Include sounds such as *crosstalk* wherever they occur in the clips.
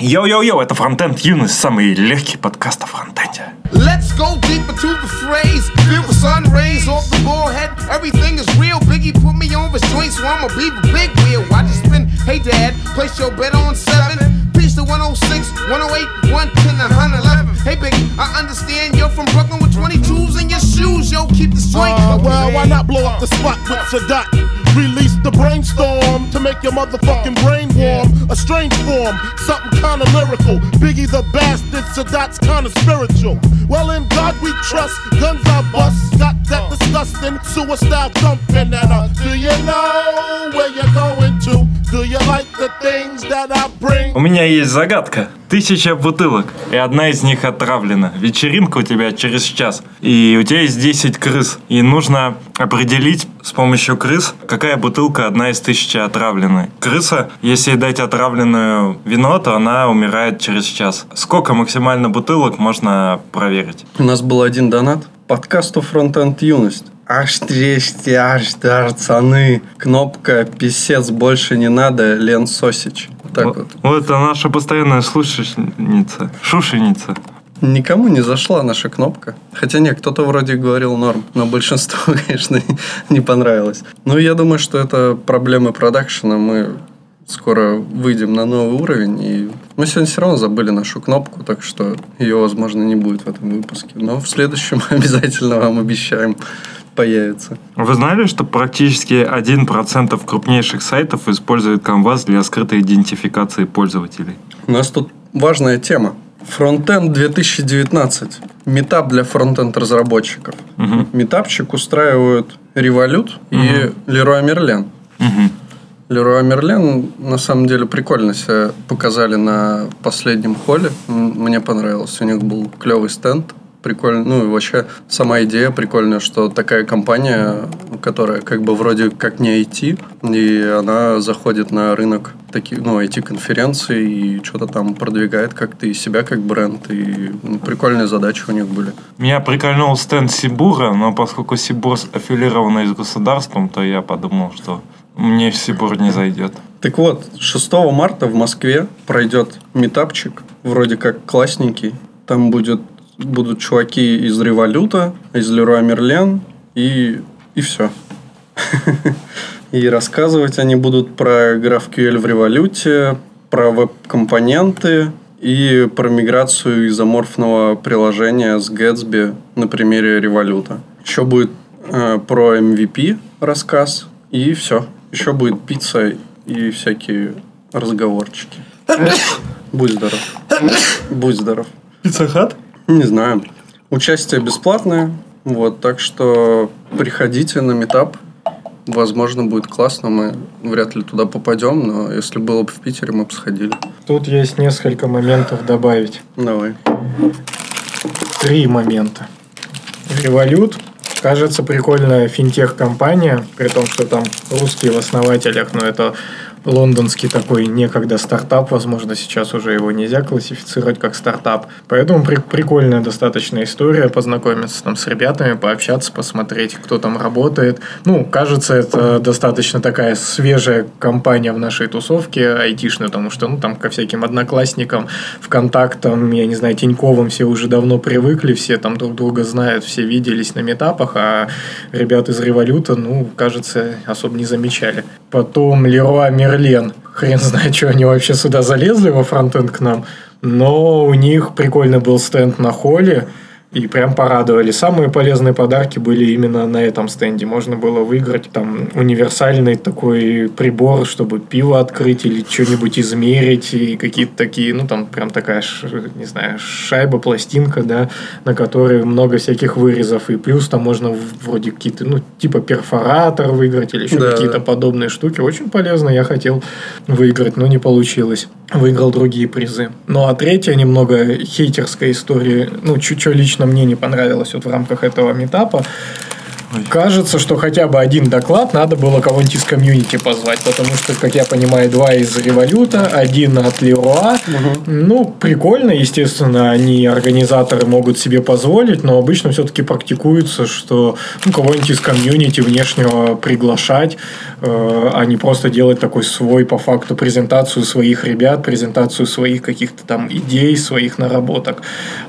Йоу-йоу-йоу, это Фронтенд Юность, самый легкий подкаст о фронтенде. Let's go deeper to the phrase. Feel the sun rays off the forehead. Everything is real. Biggie put me on his joint, so I'ma be the big wheel. Watch it spin. Hey dad, place your bet on seven. Peace to 106, 108, 110, 111. Hey Biggie, I understand you're from Brooklyn with 22s in your shoes. Yo, keep the joint. Uh, cooking, well, why man. not blow up the spot with Sadat? Release the brainstorm to make your motherfucking brain warm. A strange form, something kinda lyrical. Biggie the bastard, Sadat's kinda spiritual. Well, in God we trust, guns I bust. Got that disgusting suicide thumping. And uh, do you know where you're going to? У меня есть загадка. Тысяча бутылок, и одна из них отравлена. Вечеринка у тебя через час, и у тебя есть 10 крыс. И нужно определить с помощью крыс, какая бутылка одна из тысячи отравленной. Крыса, если дать отравленную вино, то она умирает через час. Сколько максимально бутылок можно проверить? У нас был один донат. Подкасту Фронтенд Юность. Аж трещи, аж дарцаны. Кнопка «Писец больше не надо» Лен Сосич. Вот так вот. Вот это наша постоянная слушательница, шушеница. Никому не зашла наша кнопка. Хотя нет, кто-то вроде говорил норм, но большинству, *laughs* конечно, не понравилось. Ну, я думаю, что это проблемы продакшена. Мы скоро выйдем на новый уровень. И мы сегодня все равно забыли нашу кнопку, так что ее, возможно, не будет в этом выпуске. Но в следующем *laughs* обязательно вам обещаем появится. Вы знали, что практически 1% крупнейших сайтов использует Canvas для скрытой идентификации пользователей? У нас тут важная тема. Фронтенд 2019. Метап для фронтенд разработчиков. Мгм. Метапчик устраивают Revolut и Мгм. Leroy Merlin. Мгм. Leroy Merlin на самом деле прикольно себя показали на последнем холле. Мне понравилось. У них был клевый стенд. Прикольно. Ну и вообще сама идея прикольная, что такая компания, которая как бы вроде как не IT, и она заходит на рынок таких, ну, IT-конференций и что-то там продвигает как-то и себя как бренд. И ну, прикольные задачи у них были. Меня прикольнул стенд Сибура, но поскольку Сибур аффилированный с государством, то я подумал, что мне Сибур не зайдет. Так вот, 6 марта в Москве пройдет метапчик, вроде как классненький. Там будет, будут чуваки из Революта, из Леруа Мерлен и, и все. *laughs* И рассказывать они будут про GraphQL в Революте, про веб-компоненты и про миграцию из аморфного приложения с Gatsby на примере Революта. Еще будет э, про MVP рассказ и все. Еще будет пицца и всякие разговорчики. *coughs* Будь здоров. Будь здоров. Пиццахат? Не знаю. Участие бесплатное. Вот, так что приходите на метап. Возможно, будет классно. Мы вряд ли туда попадем, но если было бы в Питере, мы бы сходили. Тут есть несколько моментов добавить. Давай. Три момента. Револют. Кажется, прикольная финтех-компания, при том, что там русские в основателях, но это лондонский такой некогда стартап, возможно, сейчас уже его нельзя классифицировать как стартап. Поэтому при- прикольная достаточно история, познакомиться там с ребятами, пообщаться, посмотреть, кто там работает. Ну, кажется, это достаточно такая свежая компания в нашей тусовке айтишной, потому что, ну, там ко всяким одноклассникам, ВКонтактам, я не знаю, Тиньковым все уже давно привыкли, все там друг друга знают, все виделись на метапах, а ребят из Революта, ну, кажется, особо не замечали. Потом Леруа Мерлен. Хрен знает, что они вообще сюда залезли во фронтенд к нам. Но у них прикольный был стенд на холле. И прям порадовали. Самые полезные подарки были именно на этом стенде. Можно было выиграть там универсальный такой прибор, чтобы пиво открыть или что-нибудь измерить. И какие-то такие, ну там прям такая, не знаю, шайба, пластинка, да, на которой много всяких вырезов. И плюс там можно вроде какие-то, ну типа перфоратор выиграть или еще Да, какие-то да. подобные штуки. Очень полезно. Я хотел выиграть, но не получилось. Выиграл другие призы. Ну а третья немного хейтерская история. Ну, чуть-чуть лично мне не понравилось вот в рамках этого метапа. Кажется, что хотя бы один доклад надо было кого-нибудь из комьюнити позвать, потому что, как я понимаю, два из Революта, один от Леруа. Ну, прикольно, естественно, они, организаторы, могут себе позволить, но обычно все-таки практикуется, что ну, кого-нибудь из комьюнити внешнего приглашать. Э, а не просто делать такой свой, по факту, презентацию своих ребят, презентацию своих каких-то там идей, своих наработок.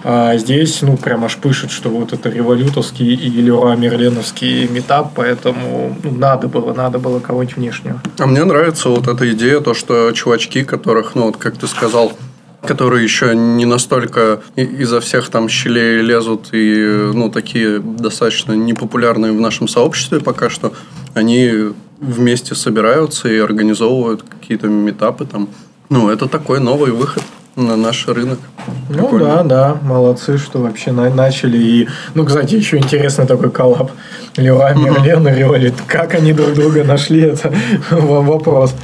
А здесь, ну, прям аж пышет, что вот это револютовский и Леруа Мерленовский метап, поэтому ну, надо было, надо было кого-нибудь внешнего. А мне нравится вот эта идея, то, что чувачки, которых, ну, вот как ты сказал, которые еще не настолько изо всех там щелей лезут и, ну, такие достаточно непопулярные в нашем сообществе пока что, они вместе собираются и организовывают какие-то метапы там. Ну, это такой новый выход на наш рынок. Ну Прикольно. да, да, молодцы, что вообще на- начали. И, ну, кстати, еще интересный такой коллаб. Леруа Мерлен и Револют. Как они друг друга нашли, это *laughs* во- вопрос.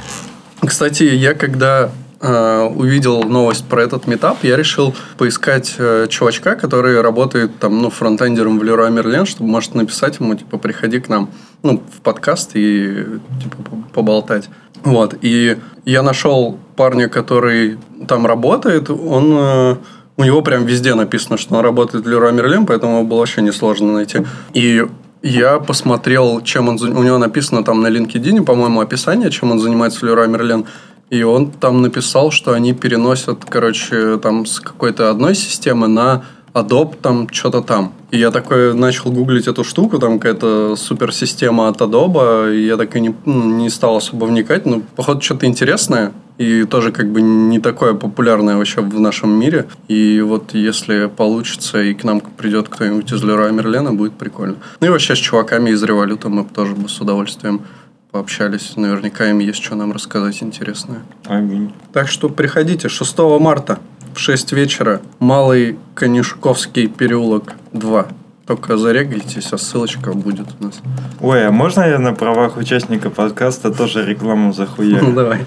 Кстати, я когда э, увидел новость про этот метап, я решил поискать э, чувачка, который работает там, ну, фронтендером в Leroy Merlin, чтобы, может, написать ему, типа, приходи к нам, ну, в подкаст и, типа, по- поболтать. Вот, и я нашел парня, который там работает, он... э, у него прям везде написано, что он работает в Leroy Merlin, поэтому его было вообще несложно найти. И я посмотрел, чем он... У него написано там на LinkedIn, по-моему, описание, чем он занимается в Leroy Merlin. И он там написал, что они переносят, короче, там с какой-то одной системы на Adobe там что-то там. И я такой начал гуглить эту штуку, там какая-то суперсистема от Adobe, и я так и не, ну, не стал особо вникать. Ну, походу, что-то интересное, и тоже как бы не такое популярное вообще в нашем мире. И вот если получится, и к нам придет кто-нибудь из Лероя Мерлена, будет прикольно. Ну и вообще с чуваками из Революта мы тоже бы с удовольствием пообщались. Наверняка им есть что нам рассказать интересное. Аминь. Так что приходите 6 марта в 6 вечера. Малый Конюшковский переулок 2. Только зарегайтесь, а ссылочка будет у нас. Ой, а можно я на правах участника подкаста тоже рекламу Ну, захуярю? давай.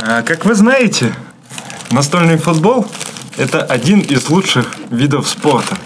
А, Как вы знаете, настольный футбол – это один из лучших видов спорта.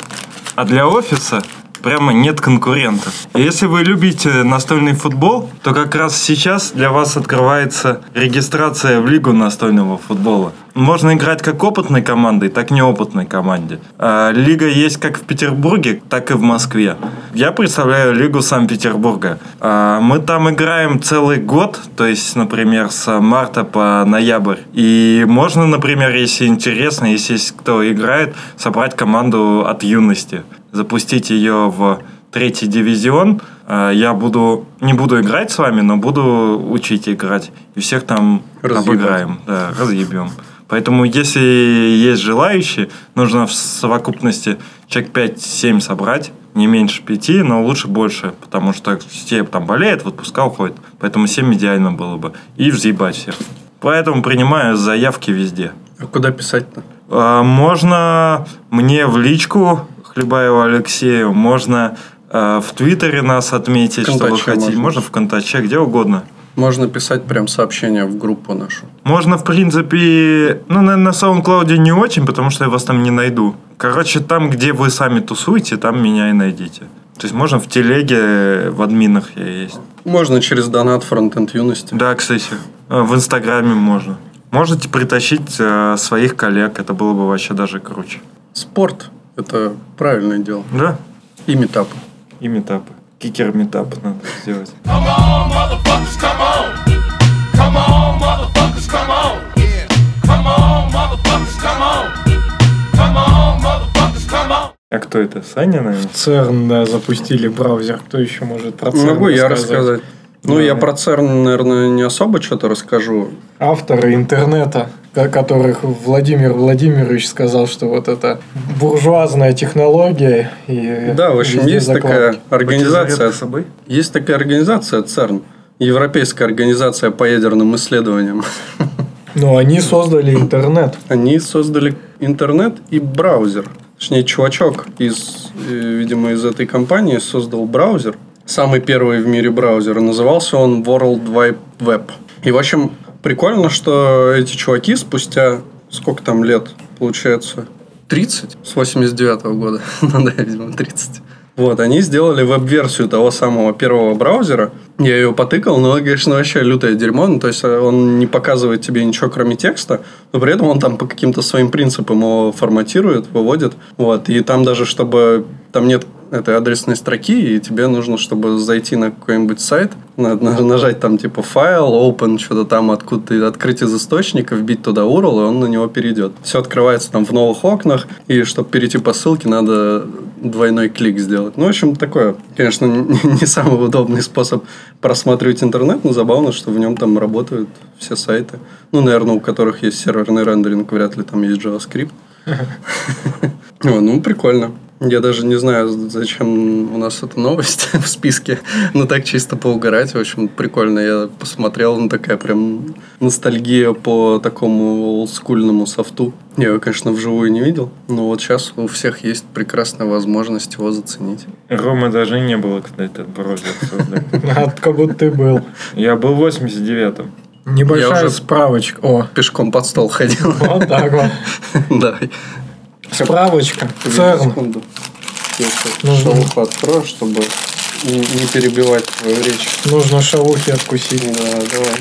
А для офиса прямо нет конкурентов. Если вы любите настольный футбол, то как раз сейчас для вас открывается регистрация в Лигу настольного футбола. Можно играть как опытной командой, так и неопытной команде. А, Лига есть как в Петербурге, так и в Москве. Я представляю Лигу Санкт-Петербурга. А, Мы там играем целый год, то есть, например, с марта по ноябрь. И можно, например, если интересно, если есть кто играет, собрать команду от юности, запустить ее в третий дивизион. А, Я буду не буду играть с вами, но буду учить играть. И всех там Разъебать. обыграем. Да, разъебем. Поэтому, если есть желающие, нужно в совокупности человек 5-7 собрать. Не меньше пяти, но лучше больше, потому что все там болеют, в отпуска уходят. Поэтому 7 идеально было бы. И взъебать всех. Поэтому принимаю заявки везде. А куда писать-то? А, Можно мне в личку Хлебаеву Алексею, можно а, в Твиттере нас отметить, что вы хотите. можно. Можно ВКонтаче, где угодно. Можно писать прям сообщение в группу нашу. Можно, в принципе, ну, наверное, на SoundCloud не очень, потому что я вас там не найду. Короче, там, где вы сами тусуете, там меня и найдите. То есть можно в телеге, в админах я есть. Можно через донат фронтенд юности. Да, кстати, э, в Инстаграме можно. Можете притащить э, своих коллег, это было бы вообще даже круче. Спорт – это правильное дело. Да, И метапы. и метапы. Кикер метап надо сделать. Come on, motherfuckers, come on. Come on, motherfuckers, come on. Yeah. Come on, motherfuckers, come on. Come on, motherfuckers, come on. А кто это? Саня, наверное? ЦЕРН, да, запустили браузер. Кто еще может про ЦЕРН Могу я рассказать. Ну, Давай. я про ЦЕРН, наверное, не особо что-то расскажу. Авторы интернета, ко- которых Владимир Владимирович сказал, что вот это буржуазная технология. И Да, в общем, есть закладки. такая организация. Собой? Есть такая организация ЦЕРН. Европейская организация по ядерным исследованиям. Но они создали интернет. Они создали интернет и браузер. Точнее, чувачок из, э, видимо, из этой компании создал браузер. Самый первый в мире браузер. Назывался он World Wide Web. И, в общем, прикольно, что эти чуваки спустя сколько там лет, получается, 30? С 89 года. *laughs* ну да, видимо, 30. Вот, они сделали веб-версию того самого первого браузера. Я ее потыкал, но, конечно, вообще лютое дерьмо. Ну, то есть, э, он не показывает тебе ничего, кроме текста, но при этом он там по каким-то своим принципам его форматирует, выводит. Вот, и там даже, чтобы... Там нет этой адресной строки, и тебе нужно, чтобы зайти на какой-нибудь сайт, надо на- нажать там типа файл, open, что-то там откуда открыть из источника, вбить туда URL, и он на него перейдет. Все открывается там в новых окнах, и чтобы перейти по ссылке, надо двойной клик сделать. Ну, в общем, такое, конечно, не самый удобный способ просматривать интернет, но забавно, что в нем там работают все сайты. Ну, наверное, у которых есть серверный рендеринг, вряд ли там есть JavaScript. *laughs* О, Ну, прикольно. Я даже не знаю, зачем у нас эта новость *laughs* в списке. Но так чисто поугарать. В общем, прикольно. Я посмотрел, ну, такая прям ностальгия по такому олдскульному софту. Я его, конечно, вживую не видел. Но вот сейчас у всех есть прекрасная возможность его заценить. Рома даже не было, когда этот браузер создали. *laughs* Как будто ты был. Я был в 89-м. Небольшая Я уже- справочка. О, Пешком под стол ходил. *laughs* вот так вот. *laughs* Давай. Справочка. ЦЕРН. Секунду. Нужно- шелуху открою, чтобы не не перебивать твою речь. Нужно шавухи откусить. Да, давай.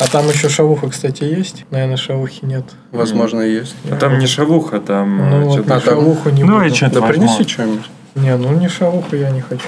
А там еще шавуха, кстати, есть? Наверное, шавухи нет. Возможно, и есть. А там не шавуха, там Ну, э, вот что-то... на шавуху не Ну, буду. и что Да принеси что-нибудь. Не, ну не шавуху я не хочу.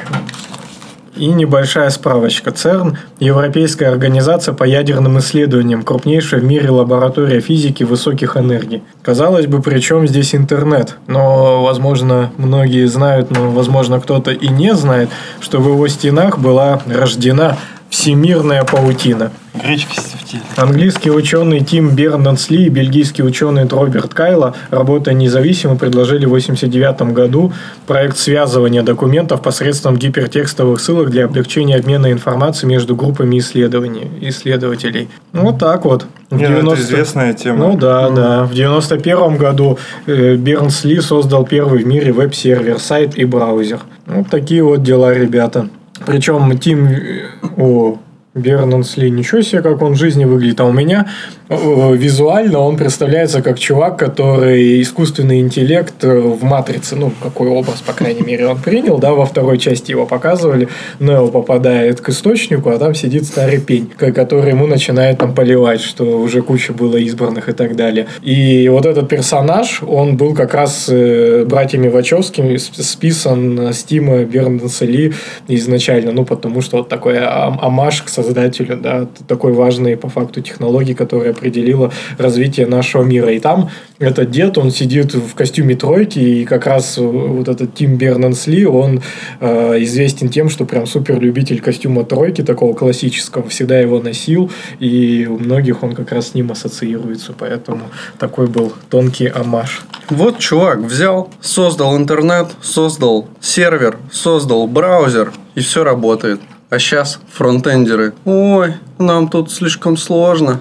И небольшая справочка. ЦЕРН – Европейская организация по ядерным исследованиям, крупнейшая в мире лаборатория физики высоких энергий. Казалось бы, при чем здесь интернет? Но, возможно, многие знают, но, возможно, кто-то и не знает, что в его стенах была рождена всемирная паутина. Гречки стефтили. Английский ученый Тим Бернанс-Ли и бельгийский ученый Роберт Кайло, работая независимо, предложили в 1989 году проект связывания документов посредством гипертекстовых ссылок для облегчения обмена информацией между группами исследований, исследователей. Ну, Вот так вот. В Не, ну, 90 это известная тема. Ну да, да. В 91 году э, Бернс-Ли создал первый в мире веб-сервер, сайт и браузер. Вот такие вот дела, ребята. Причем Тим... э, О, Бернанс Ли, ничего себе, как он в жизни выглядит. А у меня визуально он представляется как чувак, который искусственный интеллект э, в «Матрице». Ну, какой образ, по крайней мере, он принял. Да, во второй части его показывали. Нео попадает к источнику, а там сидит старый пень, ко- который ему начинает там поливать, что уже куча было избранных и так далее. И вот этот персонаж, он был как раз э, братьями Вачовскими списан с Тима Бернса Ли изначально, ну, потому что вот такой ам- амаш к создателю, да, такой важной по факту технологии, которая определила развитие нашего мира. И там этот дед, он сидит в костюме тройки, и как раз вот этот Тим Бернанс Ли, он э, известен тем, что прям супер любитель костюма тройки, такого классического, всегда его носил, и у многих он как раз с ним ассоциируется, поэтому такой был тонкий амаш. Вот чувак взял, создал интернет, создал сервер, создал браузер, и все работает. А сейчас фронтендеры. Ой, нам тут слишком сложно.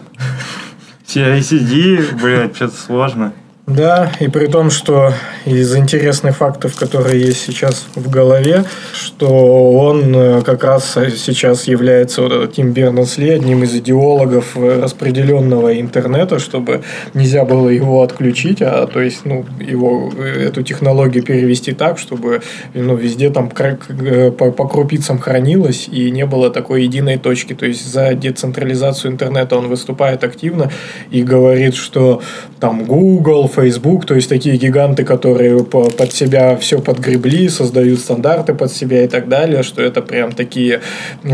CICD, блядь, что-то сложно. Да, и при том, что из интересных фактов, которые есть сейчас в голове, что он э, как раз сейчас является, вот этот Тим Бернес-Ли, одним из идеологов э, распределенного интернета, чтобы нельзя было его отключить, а то есть, ну, его, э, эту технологию перевести так, чтобы, ну, везде там по, по крупицам хранилось и не было такой единой точки. То есть, за децентрализацию интернета он выступает активно и говорит, что там Google, Facebook, то есть такие гиганты, которые по- под себя все подгребли, создают стандарты под себя и так далее, что это прям такие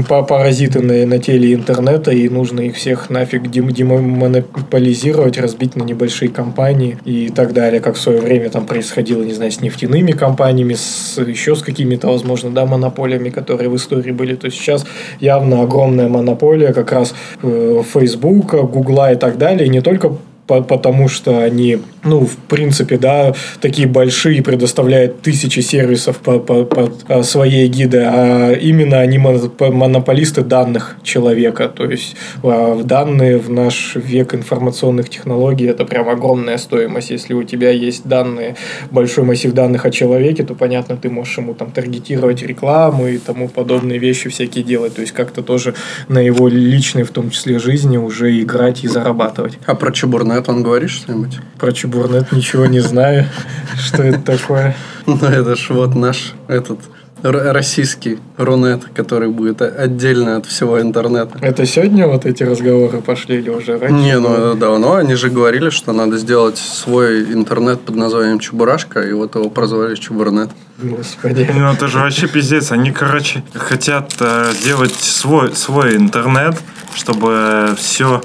па- паразиты на, на теле интернета, и нужно их всех нафиг дем- демонополизировать, разбить на небольшие компании и так далее, как в свое время там происходило, не знаю, с нефтяными компаниями, с, еще с какими-то, возможно, да, монополиями, которые в истории были. То сейчас явно огромная монополия как раз э, Facebook, Гугла и так далее, и не только по- потому что они, ну, в принципе, да, такие большие, предоставляют тысячи сервисов по, по- под а, своей гиды, а именно они моноп- монополисты данных человека. То есть а, данные в наш век информационных технологий это прям огромная стоимость. Если у тебя есть данные, большой массив данных о человеке, то понятно, ты можешь ему там таргетировать рекламу и тому подобные вещи всякие делать. То есть как-то тоже на его личной, в том числе, жизни уже играть и зарабатывать. А про Чебурнет он говорит что-нибудь? Про Чебурнет ничего не знаю, *laughs* что это такое. Ну, это ж вот наш этот российский Рунет, который будет отдельно от всего интернета. Это сегодня вот эти разговоры пошли или уже раньше? Не, ну это давно. Они же говорили, что надо сделать свой интернет под названием Чебурашка, и вот его прозвали Чебурнет. Господи. Ну, это же вообще пиздец. Они, короче, хотят э, сделать свой, свой интернет, чтобы все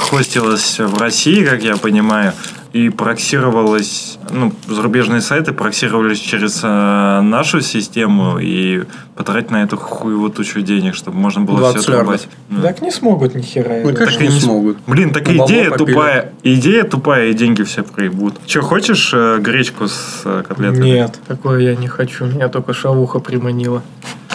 хостилось в России, как я понимаю, и проксировалось, ну, зарубежные сайты проксировались через э, нашу систему и потратить на эту хуевую тучу денег, чтобы можно было 20 все отрубать. Ну. Так не смогут ни хера. Ну, и не не смогут. Блин, так идея попили. тупая. Идея тупая, и деньги все проебут. Че, хочешь э, гречку с э, котлетами? Нет, такое я не хочу. Меня только шавуха приманила.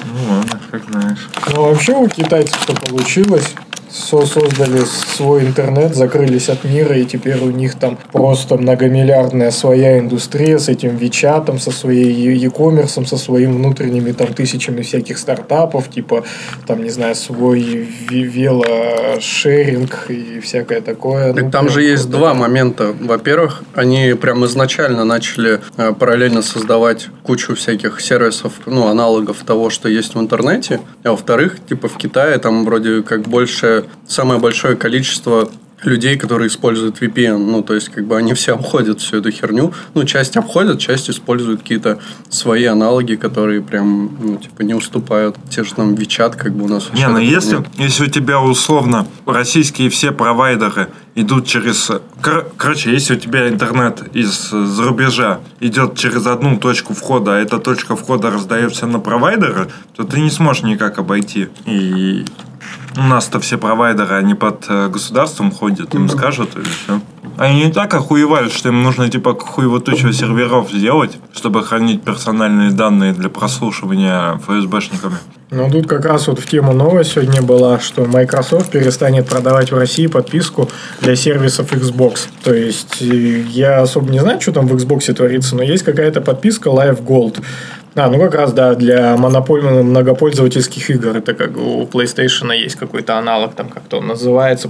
Ну ладно, как знаешь. Ну, вообще у китайцев что получилось? Со- создали свой интернет, закрылись от мира, и теперь у них там просто многомиллиардная своя индустрия с этим Вичатом, со своей e-commerce, со своими внутренними там тысячами всяких стартапов, типа там, не знаю, свой велошеринг и всякое такое. Так Ну, там же есть два момента. Во-первых, они прям изначально начали э, параллельно создавать кучу всяких сервисов, ну, аналогов того, что есть в интернете. А во-вторых, типа в Китае там вроде как больше, самое большое количество людей, которые используют VPN. Ну, то есть, как бы они все обходят всю эту херню. Ну, часть обходят, часть используют какие-то свои аналоги, которые прям, ну, типа, не уступают. Те же там WeChat, как бы у нас Не, ну если, нет. если у тебя условно российские все провайдеры идут через... кор- короче, если у тебя интернет из за рубежа идет через одну точку входа, а эта точка входа раздается на провайдеры, то ты не сможешь никак обойти. И у нас-то все провайдеры, они под э, государством ходят, им скажут и все. Они не так охуевали, что им нужно типа хуево тучу серверов сделать, чтобы хранить персональные данные для прослушивания ФСБшниками. Ну, тут как раз вот в тему новость сегодня была, что Microsoft перестанет продавать в России подписку для сервисов Xbox. То есть, э, я особо не знаю, что там в Xbox творится, но есть какая-то подписка Live Gold. А, ну как раз, да, для монополь- многопользовательских игр. Это как у PlayStation есть какой-то аналог, там как-то он называется,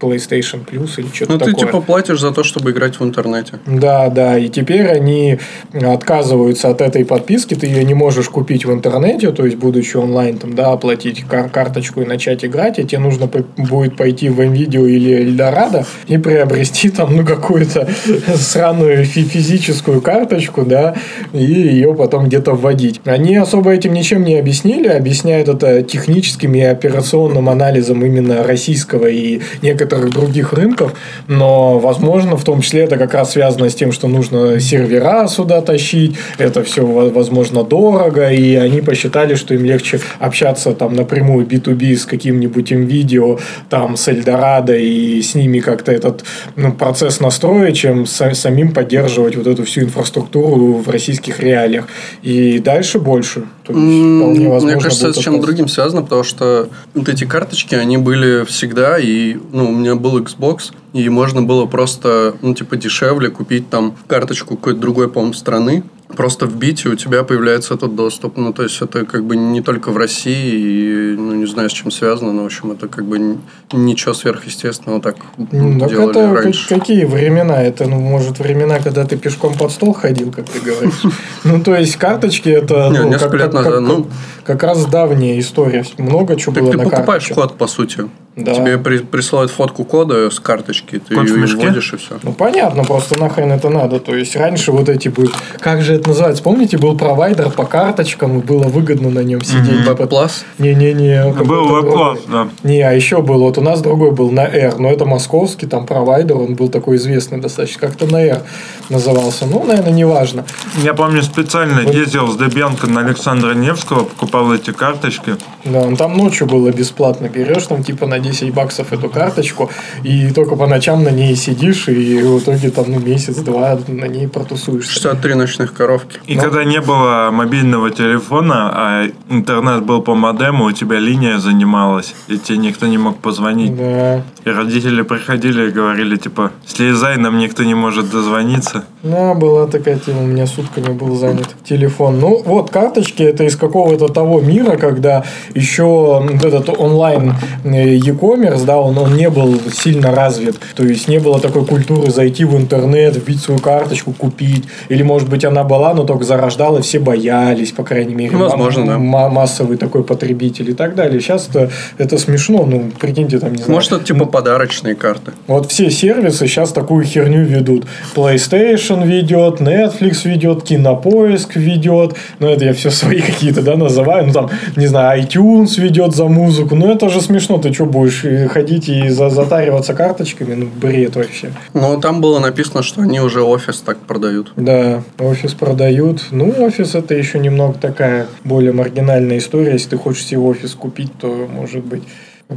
PlayStation Plus или что-то Ну, ты такое. типа платишь за то, чтобы играть в интернете. Да, да, и теперь они отказываются от этой подписки, ты ее не можешь купить в интернете, то есть, будучи онлайн, там, да, оплатить кар- карточку и начать играть, и тебе нужно по- будет пойти в NVIDIA или Эльдорадо и приобрести там, ну, какую-то *laughs* сраную фи- физическую карточку, да, и ее потом где-то вводить. Они особо этим ничем не объяснили, объясняют это техническим и операционным анализом именно российского и некоторых других рынков, но, возможно, в том числе это как раз связано с тем, что нужно сервера сюда тащить, это все, возможно, дорого, и они посчитали, что им легче общаться там напрямую B2B с каким-нибудь видео, там, с Эльдорадо, и с ними как-то этот ну, процесс настроить, чем са- самим поддерживать вот эту всю инфраструктуру в российских реалиях. И дальше больше. То есть, вполне возможно, Мне кажется, это с чем-то другим связано, потому что вот эти карточки, они были всегда, и ну, у меня был Xbox, и можно было просто, ну, типа, дешевле купить там карточку какой-то другой, по-моему, страны, просто вбить, и у тебя появляется этот доступ. Ну, то есть, это как бы не только в России, и, ну, не знаю, с чем связано, но, в общем, это как бы ничего сверхъестественного так Ну, так делали это раньше. как- какие времена? Это, ну, может, времена, когда ты пешком под стол ходил, как ты говоришь. *laughs* Ну, то есть, карточки это Не, ну, несколько как- лет назад, как- ну. как раз давняя история. Много чего Так было ты на покупаешь карточке. код, по сути. Да. Тебе при- присылают фотку кода с карточки, ты в ее вводишь, и все. Ну, понятно, просто нахрен это надо. То есть, раньше вот эти были... Как же это называется? Помните, был провайдер по карточкам, и было выгодно на нем сидеть. Веб-плас? Не-не-не. Был другой. да. Не, а еще был, вот у нас другой был на R, но это московский, там провайдер, он был такой известный достаточно, как-то на R назывался. Ну, наверное, неважно. Я помню, специально ездил с Дебенко на Александра Невского, покупал эти карточки. Да, он там ночью было бесплатно. Берешь там типа на 10 баксов эту карточку, и только по ночам на ней сидишь, и в итоге там ну, месяц-два на ней протусуешься. 63 ночных коровки. И Ну. когда не было мобильного телефона, а интернет был по модему, у тебя линия занималась, и тебе никто не мог позвонить. Да. И родители приходили и говорили, типа, слезай, нам никто не может дозвониться. Да, была такая тема, у меня сутками был занят телефон. Ну, вот карточки это из какого-то того мира, когда еще вот этот онлайн э, e-commerce, да, он, он не был сильно развит. То есть не было такой культуры зайти в интернет, вбить свою карточку, купить. Или, может быть, она была, но только зарождала, все боялись, по крайней мере. Ну, возможно, да. ма- массовый такой потребитель и так далее. Сейчас это, это смешно, ну, прикиньте, там, не знаю. Может, это типа подарочные карты. Вот все сервисы сейчас такую херню ведут. PlayStation ведет, Netflix ведет, Кинопоиск ведет. Ну, это я все свои *laughs* какие-то, да, называю. Ну, там, не знаю, iTunes ведет за музыку. Ну, это же смешно. Ты что, будешь э, ходить и за- затариваться карточками? Ну, бред вообще. Но там было написано, что они уже офис так продают. Да, офис продают. Ну, офис это еще немного такая более маргинальная история. Если ты хочешь себе офис купить, то, может быть,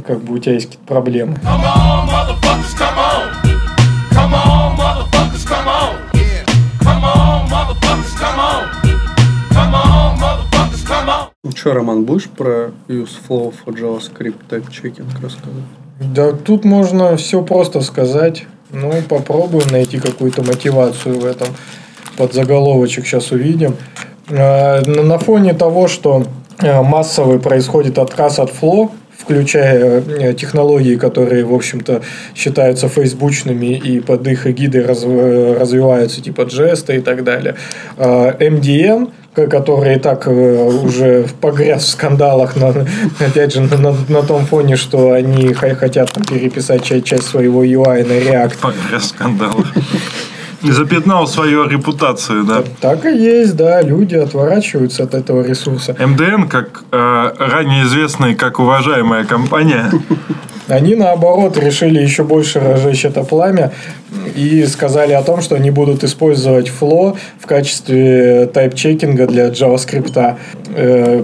как бы у тебя есть какие-то проблемы. Ну что, Роман, будешь про use flow for JavaScript type checking рассказывать? Да, тут можно все просто сказать. Ну, попробуем найти какую-то мотивацию в этом. Под заголовочек сейчас увидим. Э, На фоне того, что э, массовый происходит отказ от фло, включая э, технологии, которые, в общем-то, считаются фейсбучными и под их эгидой разв- развиваются, типа джеста и так далее. Э, MDN, ко- который и так э, уже погряз в скандалах, на, опять же, на, на- на том фоне, что они хотят там, переписать часть, часть своего UI на React. Погряз скандалы. Запятнал свою репутацию, да. Так и есть, да, люди отворачиваются от этого ресурса. МДН, как э, ранее известная, как уважаемая компания, Они, наоборот, решили еще больше разжечь это пламя и сказали о том, что они будут использовать Flow в качестве тайп-чекинга для JavaScript. Э,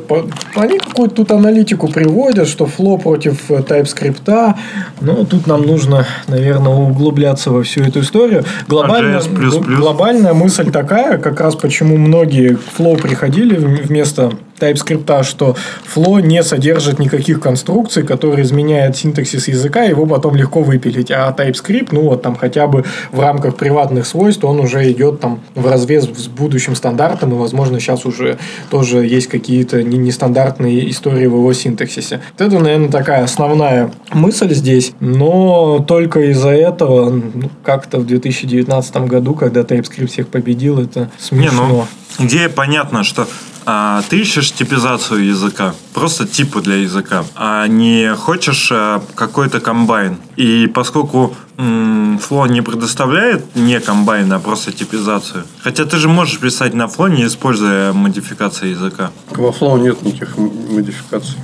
Они какую-то тут аналитику приводят, что Flow против э, TypeScript. Но тут нам нужно, наверное, углубляться во всю эту историю. Глобально, гл- глобальная мысль такая, как раз почему многие к Flow приходили вместо TypeScript, что Flow не содержит никаких конструкций, которые изменяют синтаксис языка, его потом легко выпилить. А TypeScript, ну вот там хотя бы в рамках приватных свойств, он уже идет там в разрез с будущим стандартом, и, возможно, сейчас уже тоже есть какие-то не- нестандартные истории в его синтаксисе. Вот это, наверное, такая основная мысль здесь, но только из-за этого ну, как-то в 2019 году, когда TypeScript всех победил, это Не, смешно. ну, идея понятна, что а, ты ищешь типизацию языка, просто типы для языка, а не хочешь а, какой-то комбайн. И поскольку Flow не предоставляет не комбайн, а просто типизацию, хотя ты же можешь писать на Flow, не используя модификации языка. Во Flow нет никаких модификаций.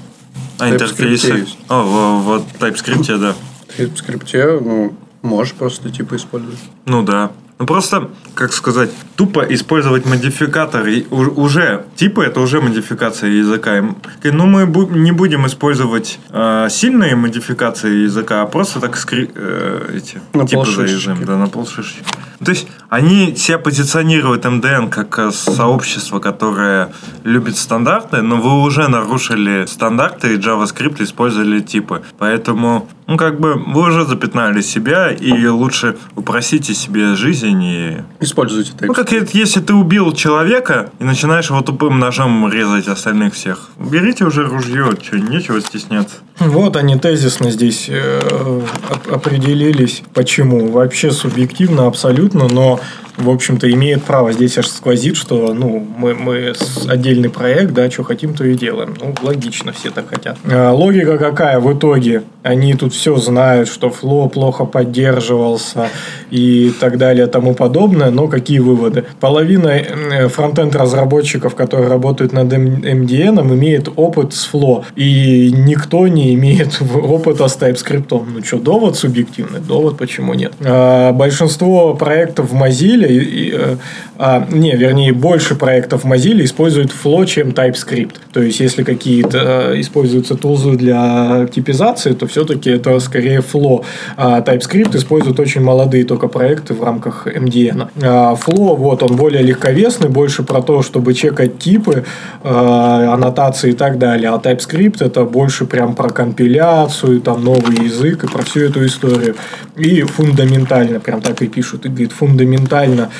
А В интерфейсы? О, в, в TypeScript, да. В TypeScript, ну, можешь просто типа использовать. Ну да. Ну просто, как сказать, тупо использовать модификатор и уже типы это уже модификация языка. М- Ну мы не будем использовать э, сильные модификации языка, а просто так скри- э, эти На типы полшишечки. заезжаем, да, на полшишечки. То есть они себя позиционируют МДН как э, сообщество, которое любит стандарты, но вы уже нарушили стандарты и JavaScript использовали типы. Поэтому, ну как бы вы уже запятнали себя и лучше упросите себе жизнь и Используйте TypeScript. ну, и- если ты убил человека и начинаешь его тупым ножом резать остальных всех. Берите уже ружье, что, нечего стесняться. Вот они тезисно здесь э, оп- определились, почему. Вообще субъективно абсолютно, но, в общем-то, имеет право. Здесь аж сквозит, что ну, мы, мы отдельный проект, да, что хотим, то и делаем. Ну, логично, все так хотят. Э, логика какая в итоге? Они тут все знают, что Flow плохо поддерживался и так далее, тому подобное, но какие выводы? Половина э, фронтенд разработчиков, которые работают над MDN, имеет опыт с Flow, и никто не имеет в- *laughs* опыта с TypeScript. Ну что, довод субъективный? Довод, почему нет? А, большинство проектов в Mozilla, э, а, не, вернее, больше проектов Mozilla используют Flow, чем TypeScript. То есть, если какие-то э, используются тулзы для типизации, то все-таки это скорее Flow. А TypeScript используют очень молодые только проекты в рамках MDN. А Flow, вот, он более легковесный, больше про то, чтобы чекать типы, э, аннотации и так далее. А TypeScript это больше прям про компиляцию, там новый язык и про всю эту историю. И фундаментально, прям так и пишут, и говорит, фундаментально,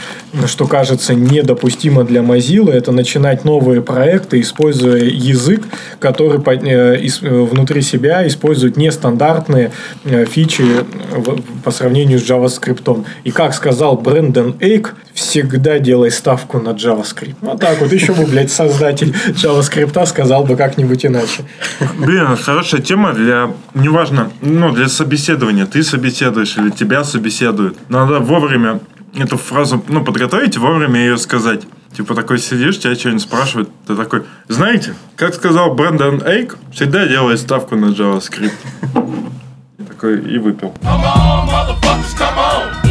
что кажется недопустимо для Mozilla, это начинать новые проекты, используя язык, который э, э, внутри себя использует нестандартные э, фичи по сравнению с JavaScript. И как сказал Брэндон Эйк, всегда делай ставку на JavaScript. Вот так вот. Еще бы, блядь, создатель JavaScript сказал бы как-нибудь иначе. Блин, хорошая тема для, неважно, ну, для собеседования. Ты собеседуешь или тебя собеседуют. Надо вовремя эту фразу, ну, подготовить и вовремя ее сказать. Типа такой сидишь, тебя что-нибудь спрашивают, ты такой, знаете, как сказал Брэндон Эйк, всегда делай ставку на JavaScript. И такой, и выпил. Come on.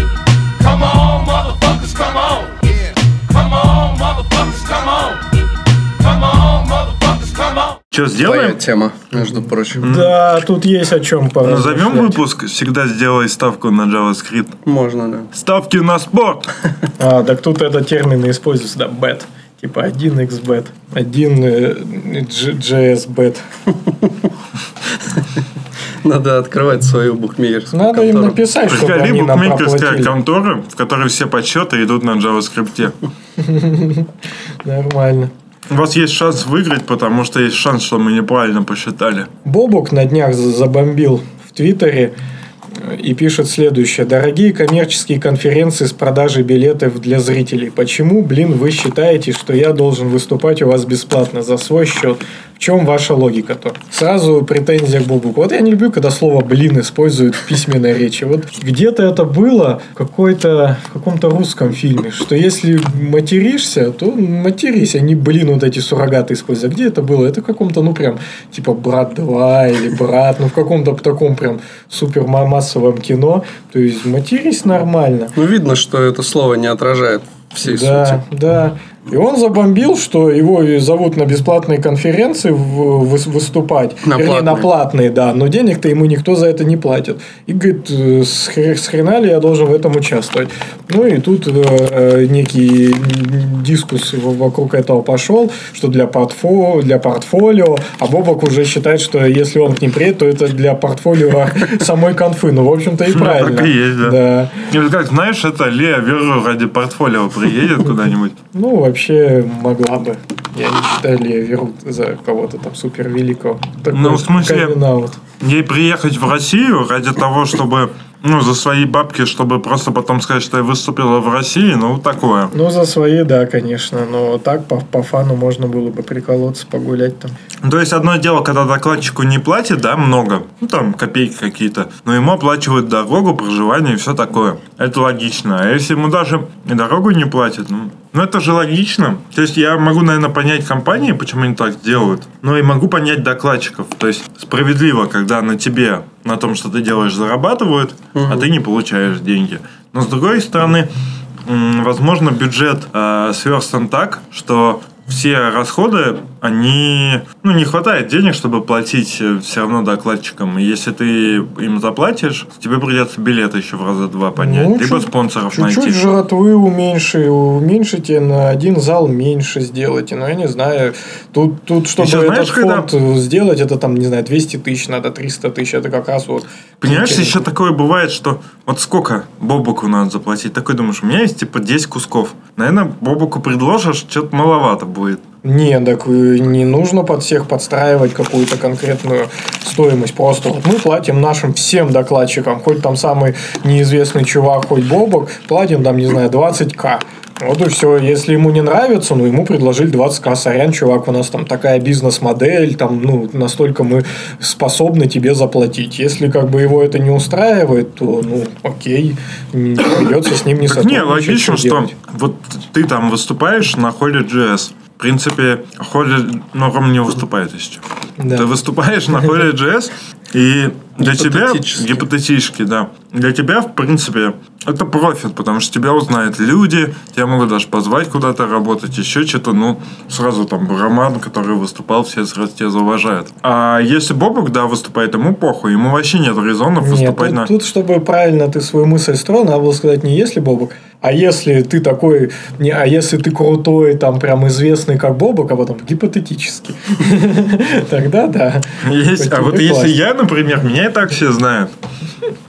Что, Твоя сделаем? тема, между прочим. Да, тут есть о чем Назовем поразмышлять. выпуск «Всегда сделай ставку на JavaScript». Можно, да. Ставки на спорт! А, так тут этот термин используется, да, bet. Типа 1xbet, 1 э. *laughs* Надо открывать свою бухмеерскую Надо им контору. написать, чтобы Приколи они нам букмекерская контора, в которой все подсчеты идут на JavaScript. *laughs* Нормально. У вас есть шанс выиграть, потому что есть шанс, что мы неправильно посчитали. Бобок на днях за- забомбил в Твиттере э, и пишет следующее. Дорогие коммерческие конференции с продажей билетов для зрителей. Почему, блин, вы считаете, что я должен выступать у вас бесплатно за свой счет? В чем ваша логика-то? Сразу претензия к Бобуку. Вот я не люблю, когда слово «блин» используют в письменной речи. Вот где-то это было в какой-то, в каком-то русском фильме, что если материшься, то матерись, а не «блин» вот эти суррогаты используют. А где это было? Это в каком-то, ну, прям, типа «брат 2» или «брат», ну, в каком-то таком прям супер ма- массовом кино. То есть матерись нормально. Ну, видно, что это слово не отражает всей Да, сути. да. И он забомбил, что его зовут на бесплатные конференции выступать. На Вернее, на платные. да. Но денег-то ему никто за это не платит. И говорит, э, с хре- с хрена ли я должен в этом участвовать? Ну и тут э, э, некий дискус вокруг этого пошел, что для, портфо, для портфолио, а Бобок уже считает, что если он к ним приедет, то это для портфолио *laughs* самой конфы. Ну, в общем-то, и Ну, правильно. так и есть, да. Да. Как, знаешь, это Лея Веру ради портфолио приедет куда-нибудь. Ну, вообще могла бы. Я не считаю ли Веру за кого-то там супер великого. Ну, в смысле-. Ей приехать в Россию ради того, чтобы, ну, за свои бабки, чтобы просто потом сказать, что я выступила в России, ну, такое. Ну, за свои, да, конечно. Но так по, по фану можно было бы приколоться, погулять там. То есть, одно дело, когда докладчику не платят, да, много, ну, там, копейки какие-то, но ему оплачивают дорогу, проживание и все такое. Это логично. А если ему даже и дорогу не платят, ну, ну, это же логично. То есть, я могу, наверное, понять компании, почему они так делают, но и могу понять докладчиков. То есть, справедливо, когда на тебе, на том, что ты делаешь, зарабатывают, а ты не получаешь деньги. Но, с другой стороны, возможно, бюджет э, сверстан так, что все расходы, они, ну, не хватает денег, чтобы платить все равно докладчикам. Если ты им заплатишь, тебе придется билеты еще в раза два поднять, Ну, либо чуть- спонсоров Чуть-чуть найти. жратвы уменьши, уменьшите на один зал меньше сделайте. Но я не знаю. Тут, тут чтобы Еще знаешь, этот когда- фонд сделать, это там, не знаю, 200 тысяч надо, 300 тысяч. Это как раз вот... Понимаешь, еще такое бывает, что вот сколько Бобуку надо заплатить? Такой думаешь, у меня есть типа 10 кусков. Наверное, Бобуку предложишь, что-то маловато будет. Не, так э, не нужно под всех подстраивать какую-то конкретную стоимость. Просто вот мы платим нашим всем докладчикам, хоть там самый неизвестный чувак, хоть Бобок, платим там, не знаю, 20к. Вот и все. Если ему не нравится, ну, ему предложили 20к. Сорян, чувак, у нас там такая бизнес-модель, там, ну, настолько мы способны тебе заплатить. Если как бы его это не устраивает, то, ну, окей, придется с ним не Так не, сотрудничать. логично, что делать? вот ты там выступаешь на холле JS. В принципе, холле, ну, не выступает еще. Да. Ты выступаешь на холле JS, и Для тебя, Гипотетически. да. Для тебя, в принципе, это профит, потому что тебя узнают люди, тебя могут даже позвать куда-то работать, еще что-то, ну, сразу там Роман, который выступал, все сразу тебя зауважают. А если Бобок, да, выступает, ему похуй, ему вообще нет резонов Нет, выступать тут, на... тут, чтобы правильно ты свою мысль строил, надо было сказать не если Бобок, а если ты такой, не, а если ты крутой, там прям известный как Бобок, а потом гипотетически, *laughs* тогда да. А вот если я, например, меня и так все знают.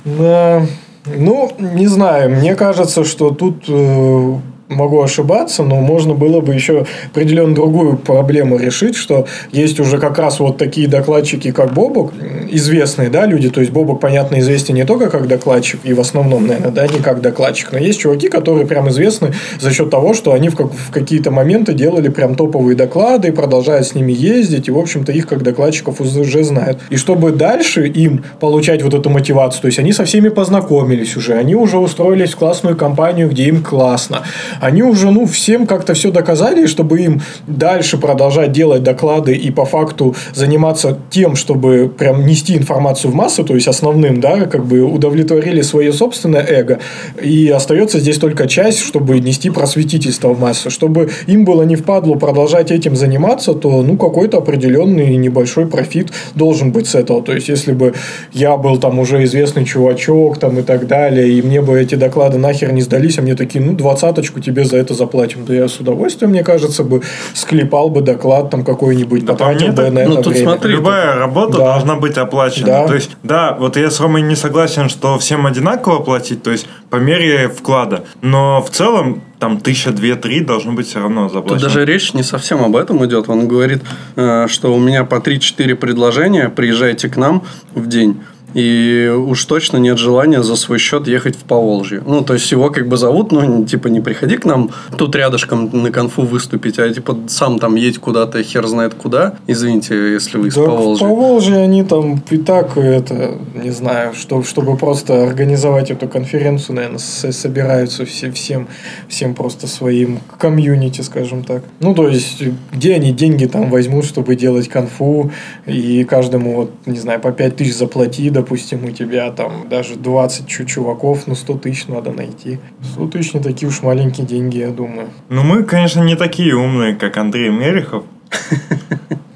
Да. Ну, не знаю, мне кажется, что тут э, могу ошибаться, но можно было бы еще определенно другую проблему решить, что есть уже как раз вот такие докладчики, как Бобок, известные, да, люди, то есть Бобок, понятно, известен не только как докладчик, и в основном, наверное, да, не как докладчик, но есть чуваки, которые прям известны за счет того, что они в, как- в какие-то моменты делали прям топовые доклады, продолжают с ними ездить, и, в общем-то, их как докладчиков уже знают. И чтобы дальше им получать вот эту мотивацию, то есть они со всеми познакомились уже, они уже устроились в классную компанию, где им классно, они уже, ну, всем как-то все доказали, чтобы им дальше продолжать делать доклады и по факту заниматься тем, чтобы прям нести информацию в массу, то есть основным, да, как бы удовлетворили свое собственное эго, и остается здесь только часть, чтобы нести просветительство в массу, чтобы им было не впадло продолжать этим заниматься, то, ну, какой-то определенный небольшой профит должен быть с этого, то есть если бы я был там уже известный чувачок там и так далее, и мне бы эти доклады нахер не сдались, а мне такие, ну, двадцаточку тебе за это заплатим. Да я с удовольствием, мне кажется, бы склепал бы доклад там какой-нибудь, Да по потратил бы на ну, это тут время. смотри, Любая работа Да. должна быть оплачена. Да. То есть, да, вот я с Ромой не согласен, что всем одинаково платить, то есть по мере вклада. Но в целом там тысяча, две, три должно быть все равно Тут заплачено. даже речь не совсем об этом идет. Он говорит, э, что у меня по 3-4 предложения, приезжайте к нам в день. И уж точно нет желания за свой счет ехать в Поволжье. Ну, то есть, его как бы зовут, ну, типа, не приходи к нам тут рядышком на конфу выступить, а типа, сам там едь куда-то, хер знает куда. Извините, если вы из Да, в Поволжья. Поволжье они там и так, это, не знаю, что, чтобы просто организовать эту конференцию, наверное, собираются все, всем, всем просто своим комьюнити, скажем так. Ну, то есть, где они деньги там возьмут, чтобы делать конфу, и каждому, вот, не знаю, по 5 тысяч заплати, допустим, у тебя там даже 20 чу- чуваков, ну, 100 тысяч надо найти. 100 тысяч не такие уж маленькие деньги, я думаю. Ну, мы, конечно, не такие умные, как Андрей Мерехов. *laughs*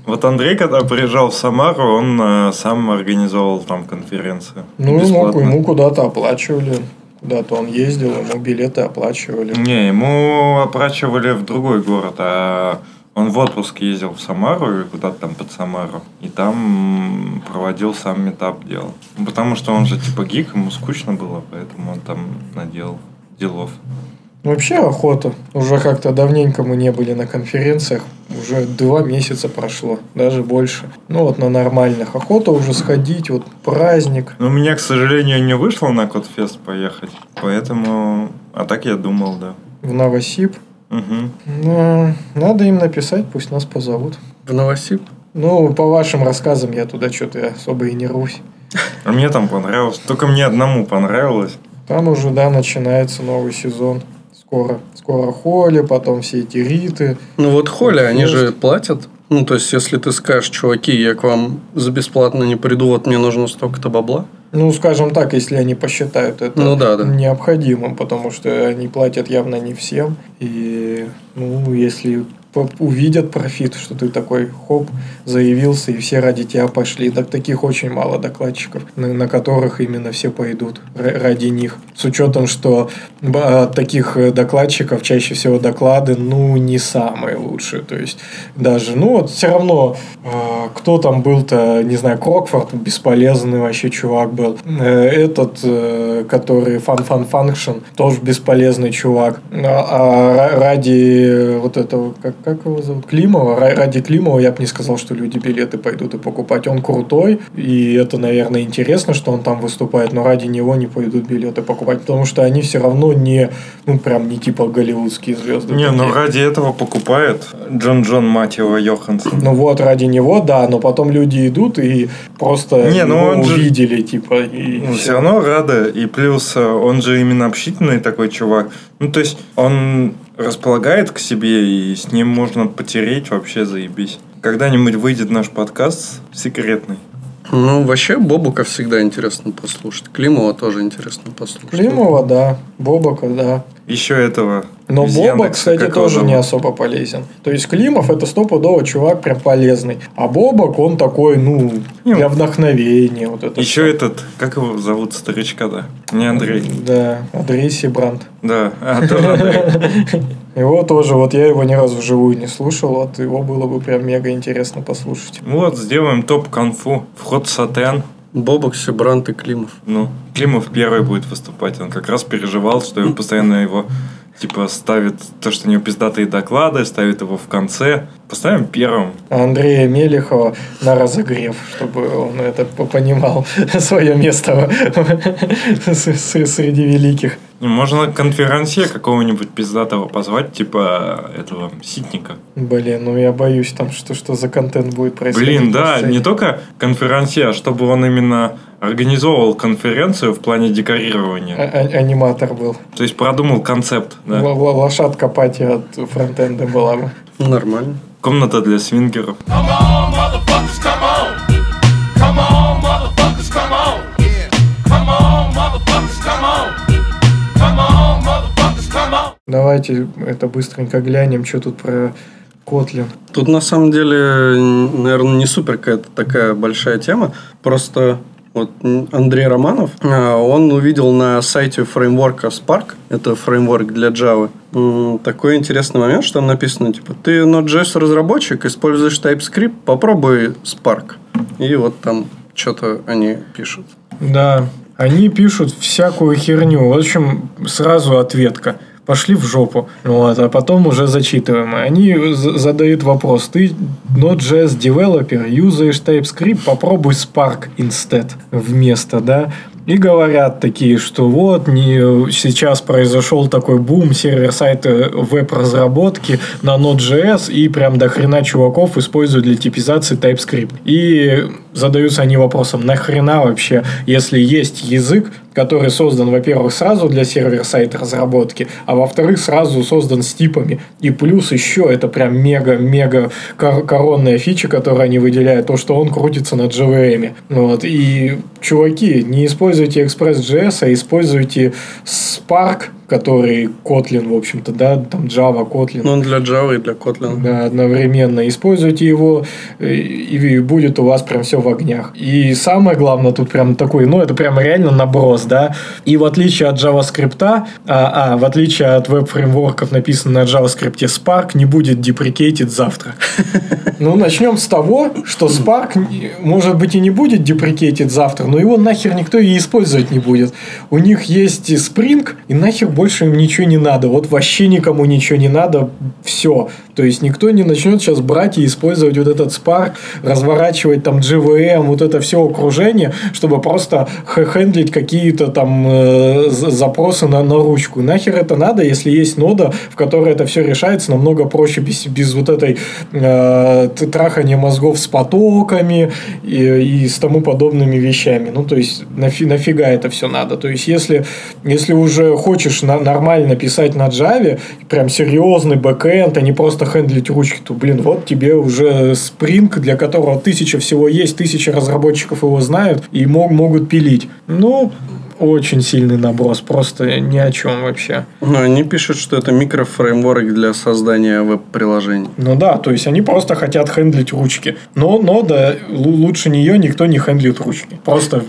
Вот Андрей, когда приезжал в Самару, он э, сам организовал там конференцию. Ну, ему, Бесплатно. ему куда-то оплачивали. Куда-то он ездил, ему билеты оплачивали. Не, ему оплачивали в другой город, а он в отпуск ездил в Самару или куда-то там под Самару. И там проводил сам метап делал. Ну, Потому что он же типа гик, ему скучно было, поэтому он там наделал делов. Вообще охота. Уже как-то давненько мы не были на конференциях. Уже два месяца прошло, даже больше. Ну вот на нормальных. Охота уже сходить, вот праздник. Но у меня, к сожалению, не вышло на Кодфест поехать. Поэтому... А так я думал, да. В Новосиб. Мгм. Ну, надо им написать, пусть нас позовут. В Новосиб? Ну, по вашим рассказам я туда что-то особо и не рвусь. А мне там понравилось. Только мне одному понравилось. Там уже, да, начинается новый сезон. Скоро. Скоро Холли, потом все эти риты. Ну, вот Холли, они же платят. Ну, то есть, если ты скажешь, чуваки, я к вам за бесплатно не приду, вот мне нужно столько-то бабла. Ну, скажем так, если они посчитают это Ну да, да. необходимым, потому что они платят явно не всем. И, ну, если увидят профит, что ты такой, хоп, заявился, и все ради тебя пошли. Так таких очень мало докладчиков, на, на которых именно все пойдут ра- ради них. С учетом, что от таких э, докладчиков чаще всего доклады, ну, не самые лучшие. То есть, даже, ну, вот все равно, э, кто там был-то, не знаю, Крокфорд, бесполезный вообще чувак был. Э, этот, э, который Function, тоже бесполезный чувак. А, а ра- ради вот этого, как, как его зовут, Климова, Ра- ради Климова я бы не сказал, что люди билеты пойдут и покупать. Он крутой, и это, наверное, интересно, что он там выступает, но ради него не пойдут билеты покупать, потому что они все равно не, ну, прям не типа голливудские звезды. Не, ну такие. ради этого покупает Джон Джон, мать его, Йоханссон. Ну вот, ради него, да, но потом люди идут и просто Не, ну он же- увидели, типа, и Ну, всё. все равно рада. И плюс э, он же именно общительный такой чувак. Ну, то есть, он располагает к себе, и с ним можно потереть вообще заебись. Когда-нибудь выйдет наш подкаст секретный. Ну, вообще, Бобука всегда интересно послушать. Климова тоже интересно послушать. Климова, да. Бобока, да. Еще этого. Но Бобок, Яндекса, кстати, тоже зовут? не особо полезен. То есть Климов это стопудово чувак прям полезный. А Бобок, он такой, ну, Не, для вдохновения. Вот это Еще всё. этот, как его зовут, старичка-то? Не Андрей. Да, Андрей Сибрант. Да, а, тоже Андрей. *laughs* Его тоже, вот я его ни разу вживую не слушал, вот его было бы прям мега интересно послушать. Вот, сделаем топ конфу. Вход Сатен. Бобок, Себрант и Климов. Ну, Климов первый будет выступать. Он как раз переживал, что его постоянно его типа ставит то, что у него пиздатые доклады, ставит его в конце. Поставим первым. Андрея Мелехова на разогрев, чтобы он это по- понимал *laughs* свое место *laughs* среди великих. Можно конференции какого-нибудь пиздатого позвать, типа этого Ситника. Блин, ну я боюсь там, что, что за контент будет происходить. Блин, да, не только конференция, а чтобы он именно организовывал конференцию в плане декорирования. А- а- аниматор был. То есть продумал концепт. да. Л- л- лошадка пати от фронтенда была бы. Нормально. Комната для свингеров. Come on, Давайте это быстренько глянем, что тут про Котлин. Тут на самом деле, наверное, не супер какая-то такая большая тема. Просто вот Андрей Романов, а, он увидел на сайте фреймворка Spark, это фреймворк для Java, такой интересный момент, что там написано, типа, ты Node.js разработчик, используешь TypeScript, попробуй Spark. И вот там что-то они пишут. Да, они пишут всякую херню. В общем, сразу ответка. Пошли в жопу. Вот, а потом уже зачитываем. Они задают вопрос. Ты Node.js developer, юзаешь TypeScript, попробуй Spark instead вместо, да? И говорят такие, что вот не, сейчас произошел такой бум сервер-сайта веб-разработки на Node.js, и прям до хрена чуваков используют для типизации TypeScript. И задаются они вопросом, нахрена вообще, если есть язык, который создан, во-первых, сразу для сервер-сайта разработки, а во-вторых, сразу создан с типами. И плюс еще это прям мега-мега кор- коронная фича, которую они выделяют, то, что он крутится на JVM. Вот. И, чуваки, не используйте Express.js, а используйте Spark, который Kotlin, в общем-то, да, там Java, Kotlin. Ну, он для Java и для Kotlin. Да, одновременно. Используйте его, э, и будет у вас прям все в огнях. И самое главное тут прям такой, ну, это прям реально наброс, да. И в отличие от JavaScript, а, а в отличие от веб-фреймворков, написано на JavaScript, Spark не будет деприкейтед завтра. *laughs* Ну, начнем с того, что Spark, может быть, и не будет деприкейтед завтра, но его нахер никто и использовать не будет. У них есть Spring, и нахер больше им ничего не надо. Вот вообще никому ничего не надо, все. То есть, никто не начнет сейчас брать и использовать вот этот Spark, разворачивать там GVM, вот это все окружение, чтобы просто хендлить какие-то там э, запросы на, на ручку. Нахер это надо, если есть нода, в которой это все решается намного проще, без, без вот этой э, трахания мозгов с потоками и, и с тому подобными вещами. Ну, то есть, нафи- нафига это все надо? То есть, если, если уже хочешь на- нормально писать на Java, прям серьезный бэкэнд, а не просто хендлить ручки, то, блин, вот тебе уже Spring, для которого тысяча всего есть, тысяча разработчиков его знают и мог, могут пилить. Ну, очень сильный наброс, просто ни о чем вообще. Ну, они пишут, что это микрофреймворк для создания веб-приложений. Ну да, то есть они просто хотят хендлить ручки. Но, но да, лу- лучше нее никто не хендлит ручки. Просто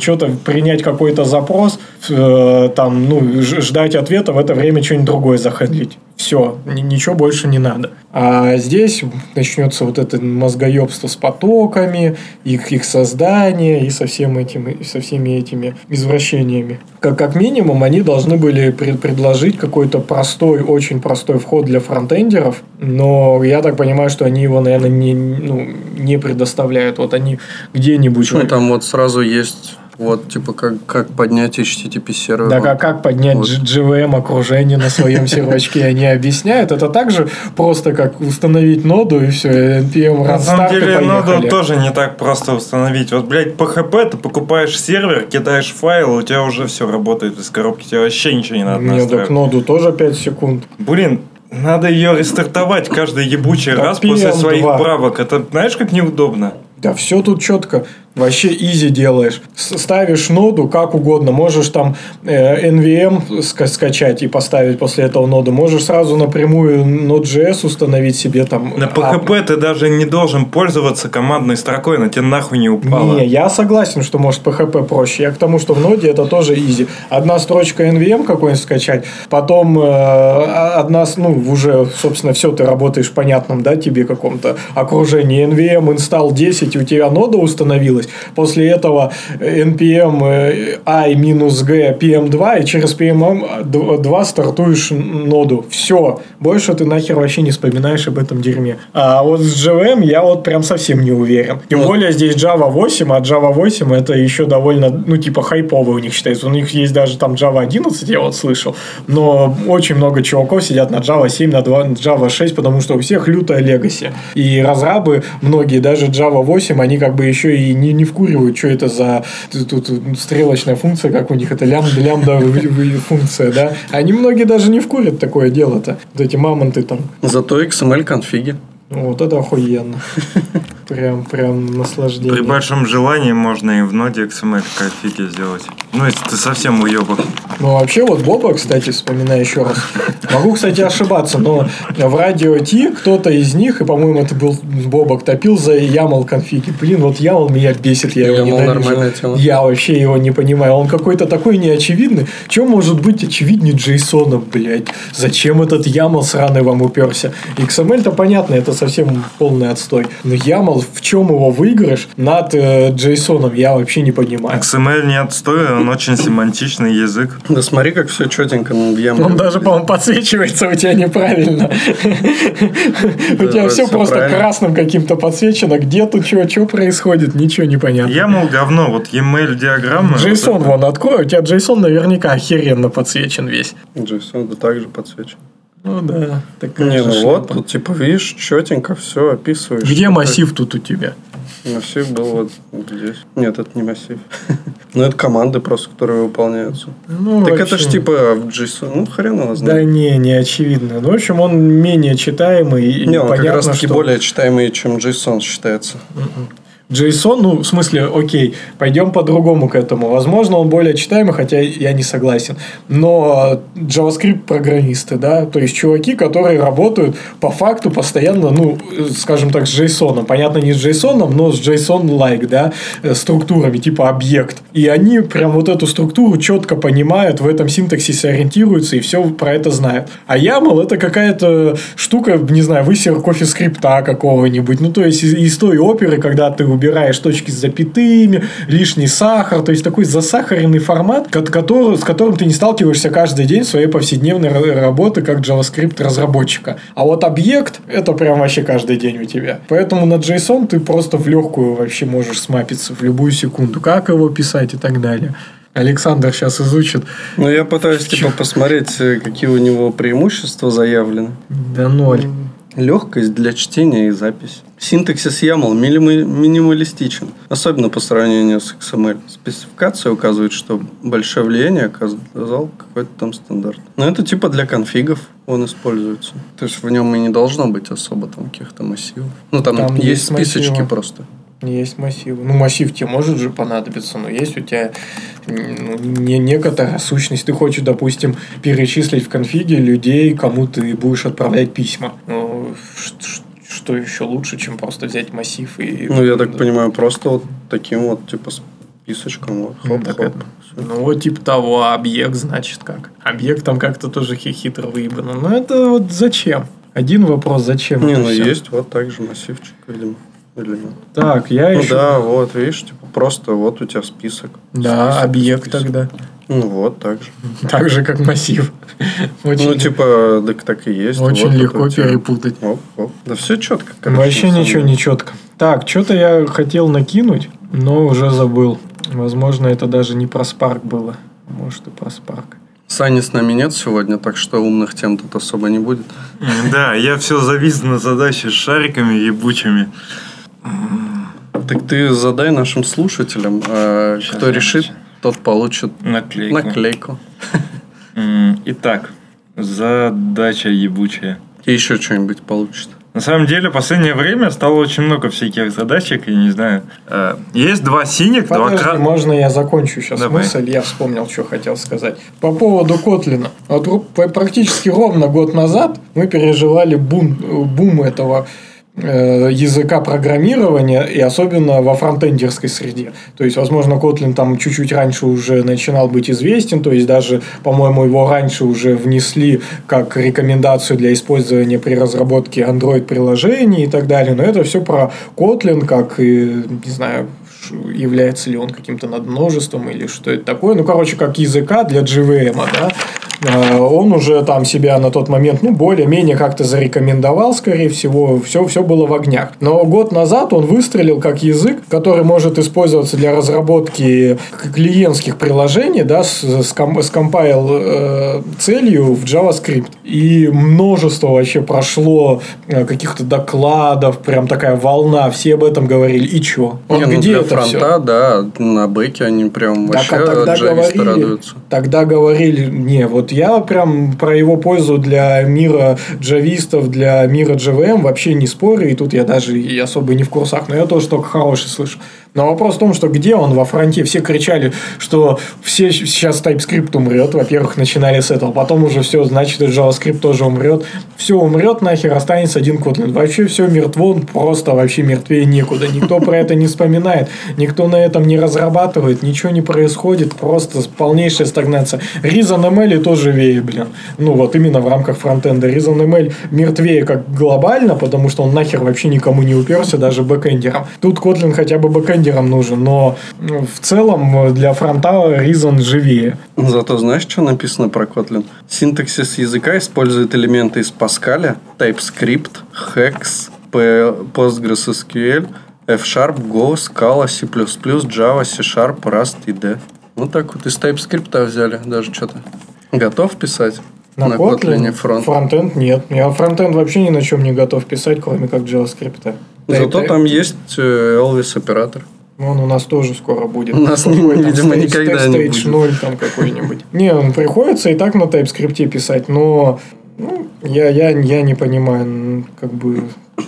что-то принять какой-то запрос, э, там, ну, ждать ответа, в это время что-нибудь другое захендлить. Все, ничего больше не надо. А здесь начнется вот это мозгоебство с потоками, их, их создание и со, всем этим, и со всеми этими извращениями. Как, как минимум, они должны были пред- предложить какой-то простой, очень простой вход для фронтендеров, но я так понимаю, что они его, наверное, не, ну, не предоставляют. Вот они где-нибудь... Ну, там вот сразу есть вот, типа, как, как поднять HTTP сервер. Да, как, как поднять Вот. GVM окружение на своем сервачке, они объясняют. Это так же просто, как установить ноду и все, NPM На самом деле, ноду тоже не так просто установить. Вот, блядь, PHP ты покупаешь сервер, кидаешь файл, у тебя уже все работает из коробки, тебе вообще ничего не надо Мне так ноду тоже 5 секунд. Блин, надо ее рестартовать каждый ебучий Да раз после PM2. своих правок. Это знаешь, как неудобно? Да все тут четко. Вообще изи делаешь. Ставишь ноду как угодно. Можешь там э, NVM ска- скачать и поставить после этого ноду. Можешь сразу напрямую Node.js установить себе там. На PHP ты даже не должен пользоваться командной строкой, она тебе нахуй не упала. Не, я согласен, что может PHP проще. Я к тому, что в ноде это тоже изи. Одна строчка NVM какой-нибудь скачать, потом э, одна, с- ну, уже, собственно, все, ты работаешь в понятном, да, тебе каком-то окружении. NVM install 10, и у тебя нода установилась. После этого npm э, i-g pm2, и через pm2 стартуешь ноду. Все. Больше ты нахер вообще не вспоминаешь об этом дерьме. А вот с JVM я вот прям совсем не уверен. Тем Вот. более здесь Java 8, а Java 8 это еще довольно, ну, типа хайповый у них считается. У них есть даже там Java 11, я вот слышал. Но очень много чуваков сидят на Java 7, на 2, на Java 6, потому что у всех лютая легаси. И разрабы, многие, даже Java 8, они как бы еще и не, не вкуривают, что это за тут, тут стрелочная функция, как у них это лямбда, лямбда функция, да. Они многие даже не вкурят такое дело-то. Вот эти мамонты там. Зато XML конфиги. Вот это охуенно. Прям, прям наслаждение. При большом желании можно и в ноде XML конфиги сделать. Ну, если ты совсем уебок. Ну, вообще, вот Боба, кстати, вспоминаю еще раз. Могу, кстати, ошибаться, но в радио Ти кто-то из них, и, по-моему, это был Бобок, топил за Ямал конфиги. Блин, вот Ямал меня бесит, я его Ямал ненавижу. Я вообще его не понимаю. Он какой-то такой неочевидный. Чем может быть очевиднее Джейсона, блядь? Зачем этот Ямал сраный вам уперся? XML-то понятно, это совсем полный отстой. Но Ямал, в чем его выигрыш над э, Джейсоном, я вообще не понимаю. XML не отстой, он очень семантичный язык. Да смотри, как все четенько ну, в яму. Он даже, по-моему, подсвечивается у тебя неправильно. *laughs* У тебя все всё просто правильно. красным каким-то подсвечено. Где тут что, что происходит, ничего не понятно. Я, мол, говно, вот e-mail диаграммы. Джейсон вот вон открой, у тебя Джейсон наверняка охеренно подсвечен весь. JSON да также подсвечен. Ну да, такая Не, ну вот, тут типа видишь, четенько все описываешь. Где массив тут у тебя? Массив был вот здесь. Нет, это не массив. *laughs* Ну, это команды просто, которые выполняются. Ну, Так это ж типа в JSON. Ну, хрен его Да знает. не, не очевидно. Ну, в общем, он менее читаемый. и Не, он как понятно, раз таки что- более читаемый, чем JSON считается. JSON, ну, в смысле, окей, пойдем по-другому к этому. Возможно, он более читаемый, хотя я не согласен. Но JavaScript программисты, да, то есть чуваки, которые работают по факту постоянно, ну, скажем так, с JSON. Понятно, не с JSON, но с JSON-like, да, э, структурами, типа объект. И они прям вот эту структуру четко понимают, в этом синтаксисе ориентируются и все про это знают. А YAML это какая-то штука, не знаю, высер кофе скрипта какого-нибудь. Ну, то есть из, из той оперы, когда ты убираешь точки с запятыми, лишний сахар, то есть такой засахаренный формат, ко- который, с которым ты не сталкиваешься каждый день в своей повседневной ра- работы как JavaScript разработчика. А вот объект это прям вообще каждый день у тебя. Поэтому на JSON ты просто в легкую вообще можешь смапиться в любую секунду. Как его писать и так далее. Александр сейчас изучит. Ну, я пытаюсь типа посмотреть, э, какие у него преимущества заявлены. Да ноль. Легкость для чтения и записи. Синтаксис YAML минимали- минималистичен, особенно по сравнению с XML. Спецификация указывает, что большое влияние оказал какой-то там стандарт. Но это типа для конфигов он используется. То есть в нем и не должно быть особо там каких-то массивов. Ну там, Там есть, есть списочки массивы. просто. Есть массивы. Ну, массив тебе может же понадобиться, но есть у тебя ну, не, некоторая сущность. Ты хочешь, допустим, перечислить в конфиге людей, кому ты будешь отправлять письма. Ну, что еще лучше, чем просто взять массив и... Ну, я так понимаю, просто вот таким вот типа списочком. Вот, Ну, хоп, так хоп. это- Ну, вот типа того, а объект, значит, как? Объект там как-то тоже хи- хитро выебано. Но это вот зачем? Один вопрос, зачем? Не, ну всё? есть вот так же массивчик, видимо. Или нет? Так, я Ну еще... да, вот, видишь, типа просто вот у тебя список. Да, Список, объект список. тогда. Ну вот, так же. Так же, как массив. *laughs* Очень, Ну, типа, так, так и есть. очень вот легко тебя. перепутать. Оп, оп. Да все четко. Вообще ничего не четко. Так, что-то я хотел накинуть, но уже забыл. Возможно, это даже не про Спарк было. Может, и про Спарк. Сани с нами нет сегодня, так что умных тем тут особо не будет. Да, я все завис на задаче с шариками ебучими. Так ты задай нашим слушателям, а Щас, кто решит, щас. тот получит Наклейку. наклейку. Итак, задача ебучая. И еще что-нибудь получит. На самом деле, в последнее время стало очень много всяких задачек, я не знаю. Э, Есть два синих, два Подожди, красных. можно я закончу сейчас Давай. мысль? Я вспомнил, что хотел сказать. По поводу Котлина. Вот п- практически ровно год назад мы переживали бум, бум этого э, языка программирования, и особенно во фронтендерской среде. То есть, возможно, Kotlin там чуть-чуть раньше уже начинал быть известен, то есть даже, по-моему, его раньше уже внесли как рекомендацию для использования при разработке Android-приложений и так далее. Но это все про Kotlin, как, и, не знаю, является ли он каким-то надмножеством или что это такое. Ну, короче, как языка для JVM, да. А, Он уже там себя на тот момент, ну, более-менее как-то зарекомендовал, скорее всего, все, все было в огнях. Но год назад он выстрелил как язык, который может использоваться для разработки клиентских приложений, да, с, с, ком- с compile, э, целью в JavaScript. И множество вообще прошло э, каких-то докладов, прям такая волна, все об этом говорили. И чё? Вот Не, ну, где для это фронта, всё? да, на бэке они прям Так, вообще а тогда говорили, радуются. тогда говорили, не, вот я прям про его пользу для мира джавистов, для мира JVM вообще не спорю, и тут я даже и особо не в курсах, но я тоже только хороший слышу. Но вопрос в том, что где он во фронте? Все кричали, что все сейчас TypeScript умрет. Во-первых, начинали с этого. Потом уже все, значит, и JavaScript тоже умрет. Все умрет нахер, останется один Kotlin. Вообще все мертво, он просто вообще мертвее некуда. Никто про это не вспоминает. Никто на этом не разрабатывает. Ничего не происходит. Просто полнейшая стагнация. Reason ML тоже всё, блин. Ну, вот именно в рамках фронтенда. Reason ML мертвее как глобально, потому что он нахер вообще никому не уперся, даже бэкэндерам. Тут Kotlin хотя бы бэкэндерам нужен, но ну, в целом э, для фронта Reason живее. Зато знаешь, что написано про Kotlin? Синтаксис языка использует элементы из Pascal, TypeScript, Hex, PostgreSQL, F-Sharp, Go, Scala, C++, Java, C-Sharp, Rust и D. Вот так вот из TypeScript взяли даже что-то. Готов писать? На, Kotlin фронт. фронтенд нет. Я фронтенд вообще ни на чем не готов писать, кроме как JavaScript. Зато Да, там есть э, Elvis оператор. Он у нас тоже скоро будет. У нас, Какой там видимо, stage- никогда не stage будет. 0 там какой-нибудь. Не, он приходится и так на TypeScript писать, но ну, я, я, я не понимаю, м, как бы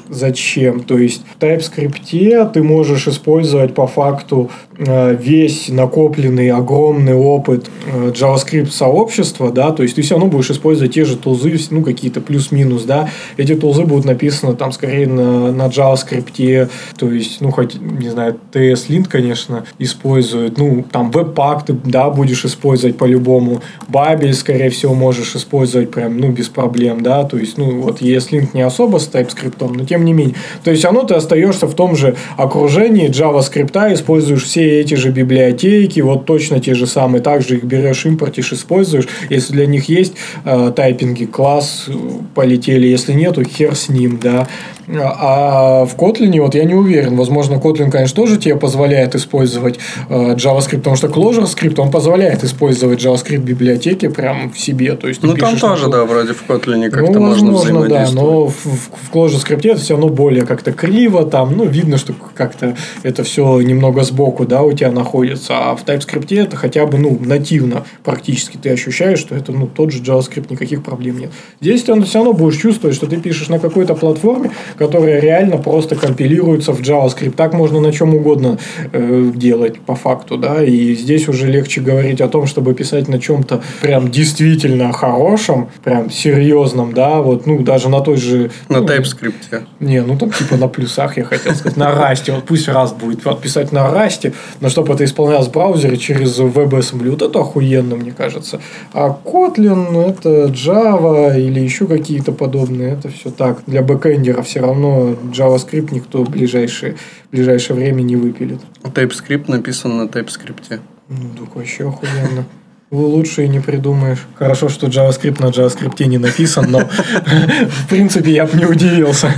зачем. То есть в TypeScript ты можешь использовать по факту э, весь накопленный огромный опыт э, JavaScript сообщества, да, то есть ты все равно будешь использовать те же тулзы, ну, какие-то плюс-минус, да, эти тулзы будут написаны там скорее на, на JavaScript, то есть, ну, хоть, не знаю, TS-Lint, конечно, использует, ну, там Webpack ты, да, будешь использовать по-любому, Babel, скорее всего, можешь использовать прям, ну, без проблем, да, то есть, ну, вот ESLint не особо с TypeScript, тем не менее. То есть, оно ты остаешься в том же окружении JavaScript, используешь все эти же библиотеки, вот точно те же самые, также их берешь, импортишь, используешь. Если для них есть э, тайпинги, класс, э, полетели, если нету, хер с ним, да. А в Kotlin, вот я не уверен, возможно, Kotlin, конечно, тоже тебе позволяет использовать э, JavaScript, потому что Clojure скрипт, он позволяет использовать JavaScript библиотеки прям в себе, то есть Ну, там тоже, да, вроде в Kotlin как-то ну, можно возможно, да, взаимодействовать. но в, в, в Clojure скрипте это все равно более как-то криво, там, ну, видно, что как-то это все немного сбоку, да, у тебя находится, а в TypeScript это хотя бы, ну, нативно практически ты ощущаешь, что это, ну, тот же JavaScript, никаких проблем нет. Здесь ты все равно будешь чувствовать, что ты пишешь на какой-то платформе, которая реально просто компилируется в JavaScript. Так можно на чем угодно э, делать по факту, да, и здесь уже легче говорить о том, чтобы писать на чем-то прям действительно хорошем, прям серьезном, да, вот, ну, даже на той же... На ну, TypeScript. не, ну там типа на плюсах, я хотел сказать. На расте. Вот пусть Rust будет вот, писать на расте, но чтобы это исполнялось в браузере через WebAssembly, вот это охуенно, мне кажется. А Kotlin, это Java или еще какие-то подобные, это все так. Для бэкэндера все равно JavaScript никто в ближайшее, в ближайшее время не выпилит. TypeScript написан на TypeScript. Ну, так вообще охуенно. Лучше и не придумаешь. Хорошо, что JavaScript на JavaScript не написан, но *laughs* в принципе я бы не удивился.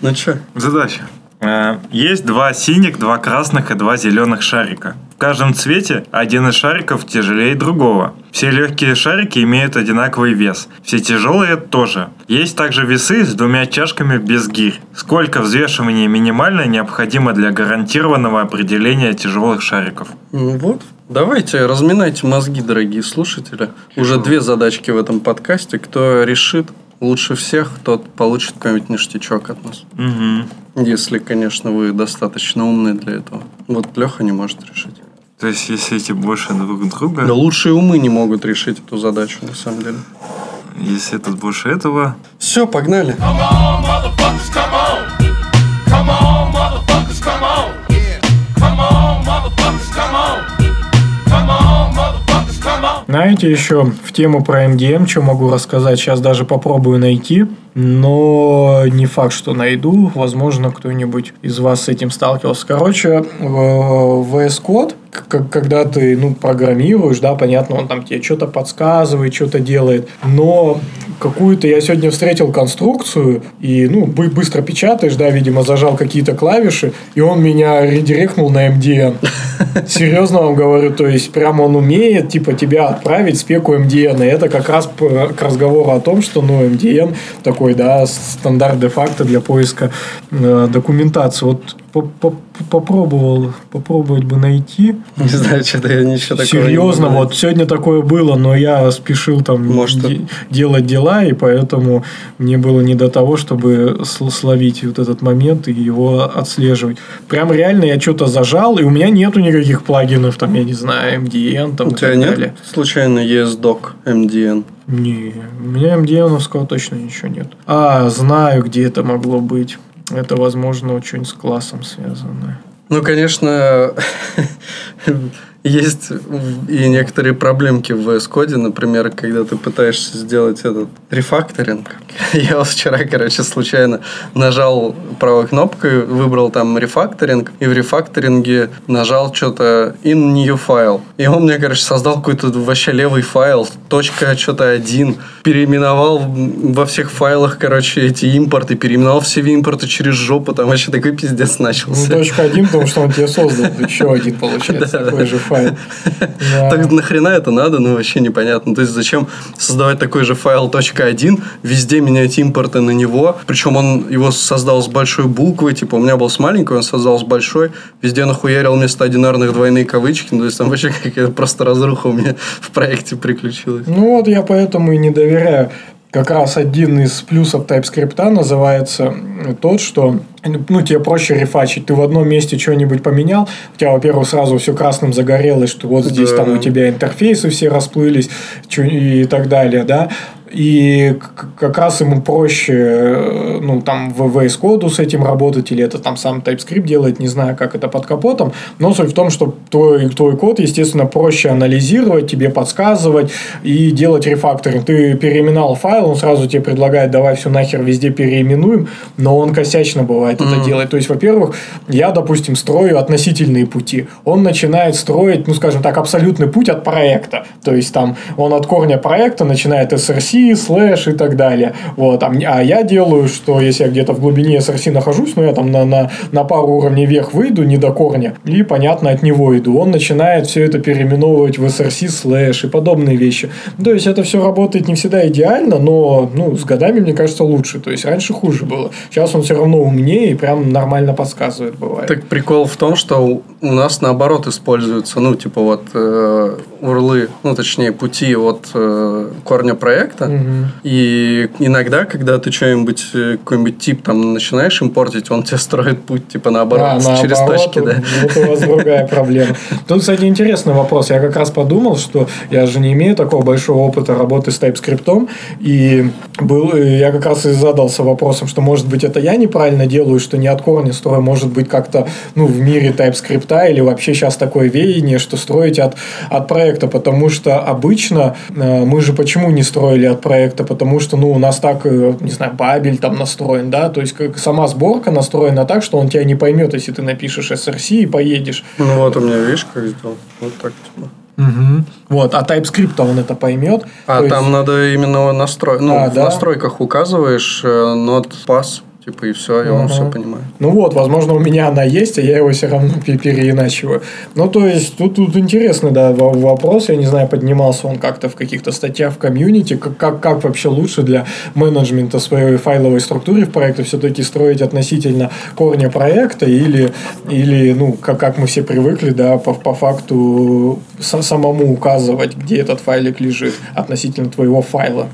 Ну что, Задача. Э, Есть два синих, два красных и два зеленых шарика. В каждом цвете один из шариков тяжелее другого. Все легкие шарики имеют одинаковый вес. Все тяжелые тоже. Есть также весы с двумя чашками без гирь. Сколько взвешивания минимально необходимо для гарантированного определения тяжелых шариков? ну вот, давайте разминайте мозги, дорогие слушатели. Уже две задачки в этом подкасте. Кто решит, лучше всех, тот получит какой-нибудь ништячок от нас. Мгм. Если, конечно, вы достаточно умны для этого. Вот Леха не может решить. То есть, если эти больше друг друга, Да лучшие умы не могут решить эту задачу, на самом деле. если этот больше этого, Все, погнали. Come on, motherfuckers, come on. Come on, Знаете, еще в тему про MDM, что могу рассказать, сейчас даже попробую найти, но не факт, что найду. Возможно, кто-нибудь из вас с этим сталкивался. Короче, VS Code, когда ты ну, программируешь, да, понятно, он там тебе что-то подсказывает, что-то делает, но какую-то я сегодня встретил конструкцию, и, ну, бы- быстро печатаешь, да, видимо, зажал какие-то клавиши, и он меня редиректнул на MDN. Серьезно вам говорю, то есть, прям он умеет, типа, тебя отправить спеку MDN, и это как раз к разговору о том, что, ну, MDN такой, да, стандарт де-факто для поиска э, документации. Вот попробовал, попробовать бы найти. Не знаю, что-то я ничего такого не Серьезно, могу вот сегодня такое было, но я спешил там Может, де- делать дела, и поэтому мне было не до того, чтобы сл- словить вот этот момент и его отслеживать. Прям реально я что-то зажал, и у меня нету никаких плагинов, там, я не знаю, MDN там У тебя нет далее. случайно ESDoc MDN? Не, у меня MDN точно ничего нет. А, знаю, где это могло быть. Это, возможно, очень с классом связано. Ну, конечно, *laughs* есть и некоторые проблемки в VS Code, например, когда ты пытаешься сделать этот рефакторинг. *laughs* Я вчера, короче, случайно нажал правой кнопкой, выбрал там рефакторинг, и в рефакторинге нажал что-то in new file. И он мне, короче, создал какой-то вообще левый файл, точка что-то один, переименовал во всех файлах, короче, эти импорты, переименовал все импорты через жопу, там вообще такой пиздец Ну, начался. точка один, потому что он тебе создал *laughs* еще один, получается, такой же файл. *laughs* Так нахрена это надо, ну вообще непонятно. То есть зачем создавать такой же файл .1, везде менять импорты на него, причем он его создал с большой буквы, типа у меня был с маленькой, он создал с большой, везде нахуярил вместо одинарных двойные кавычки, ну, то есть там вообще *laughs* какая-то просто разруха у меня в проекте приключилась. Ну вот я поэтому и не доверяю. Как раз один из плюсов TypeScript называется тот, что ну, тебе проще рефачить. Ты в одном месте что-нибудь поменял, у тебя, во-первых, сразу все красным загорелось, что вот здесь Да. там у тебя интерфейсы все расплылись чё- и так далее, да. И как раз ему проще, э, ну, там, в VS Code с этим работать, или это там сам TypeScript делает, не знаю, как это под капотом. Но суть в том, что твой, твой код, естественно, проще анализировать, тебе подсказывать и делать рефакторинг. Ты переименовал файл, он сразу тебе предлагает, давай все нахер везде переименуем, но он косячно бывает это делать. То есть, во-первых, я, допустим, строю относительные пути. Он начинает строить, ну, скажем так, абсолютный путь от проекта. То есть, там, он от корня проекта начинает SRC, слэш и так далее. Вот. А, а я делаю, что если я где-то в глубине SRC нахожусь, ну, я там на, на, на пару уровней вверх выйду, не до корня, и, понятно, от него иду. Он начинает все это переименовывать в SRC слэш и подобные вещи. Ну, То есть, это все работает не всегда идеально, но ну, с годами, мне кажется, лучше. То есть, раньше хуже было. Сейчас он все равно умнее и прям нормально подсказывает, бывает. Так прикол в том, что у- нас наоборот используются, ну, типа вот э, урлы, ну, точнее, пути от э, корня проекта. Мгм. И иногда, когда ты что-нибудь, э, какой-нибудь тип там начинаешь импортить, он тебе строит путь, типа, наоборот, А, через точки, да. Вот у вас другая проблема. Тут, кстати, интересный вопрос. Я как раз подумал, что я же не имею такого большого опыта работы с TypeScript, и был, и я как раз и задался вопросом, что, может быть, это я неправильно делаю, что не от корня строю, может быть, как-то ну, в мире TypeScript или вообще сейчас такое веяние, что строить от, от проекта, потому что обычно э, мы же почему не строили от проекта, потому что, ну, у нас так, э, не знаю, бабель там настроен, да, то есть как сама сборка настроена так, что он тебя не поймет, если ты напишешь SRC и поедешь. Ну, вот у меня, видишь, как сделал. Вот так, типа. Вот, а TypeScript он это поймет. А То есть- там надо именно настрой... Ну, А, в да? настройках указываешь э, not pass Типа, и все, и он все понимает. Ну вот, возможно, у меня она есть, а я его все равно пе- переиначиваю. Ну, то есть, тут, тут интересный, да, во- вопрос. Я не знаю, поднимался он как-то в каких-то статьях в комьюнити, как, как, как вообще лучше для менеджмента своей файловой структуры в проекте все-таки строить относительно корня проекта или, или ну, как, как мы все привыкли, да, по, по факту са- самому указывать, где этот файлик лежит относительно твоего файла,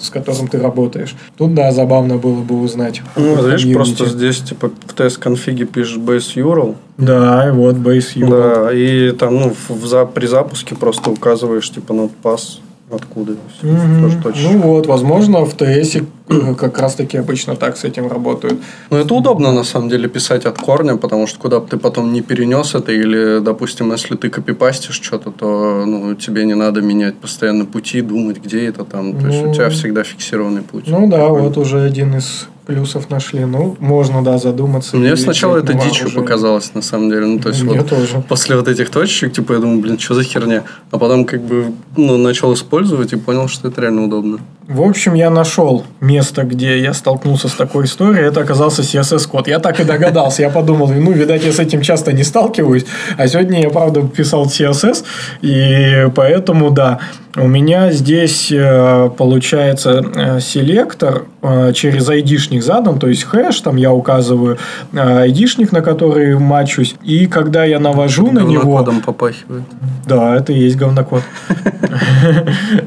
с которым ты работаешь. Тут, да, забавно было бы узнать. Ну, в комьюнити. просто здесь, типа, в тест-конфиге пишешь base URL, Да, и вот Base URL. да, и там, ну, в, за- при запуске просто указываешь, типа, нотпас, откуда. и всё. Мгм. Тоже точно. Ну вот, возможно, в ТС *clears throat* как раз таки обычно так с этим работают. Ну, это удобно, на самом деле, писать от корня, потому что куда бы ты потом не перенес это, или, допустим, если ты копипастишь что-то, то ну, тебе не надо менять постоянно пути, думать, где это там. То есть, Ну. у тебя всегда фиксированный путь. Ну да, Такой. вот уже один из плюсов нашли. Ну, можно, да, задуматься. Мне и сначала это дичью показалось, на самом деле. Ну, то есть, Мне вот тоже. после вот этих точечек, типа, я думаю, блин, что за херня? А потом, как бы, ну, начал использовать и понял, что это реально удобно. В общем, я нашел место, где я столкнулся с такой историей. Это оказался CSS-код. Я так и догадался. Я подумал, ну, видать, я с этим часто не сталкиваюсь. А сегодня я, правда, писал CSS. И поэтому, да, у меня здесь э, получается э, селектор э, через айдишник задан. То есть, хэш, там я указываю э, айдишник, на который матчусь. И когда я навожу на него... Говнокодом попахивает. Да, это и есть говнокод. *laughs*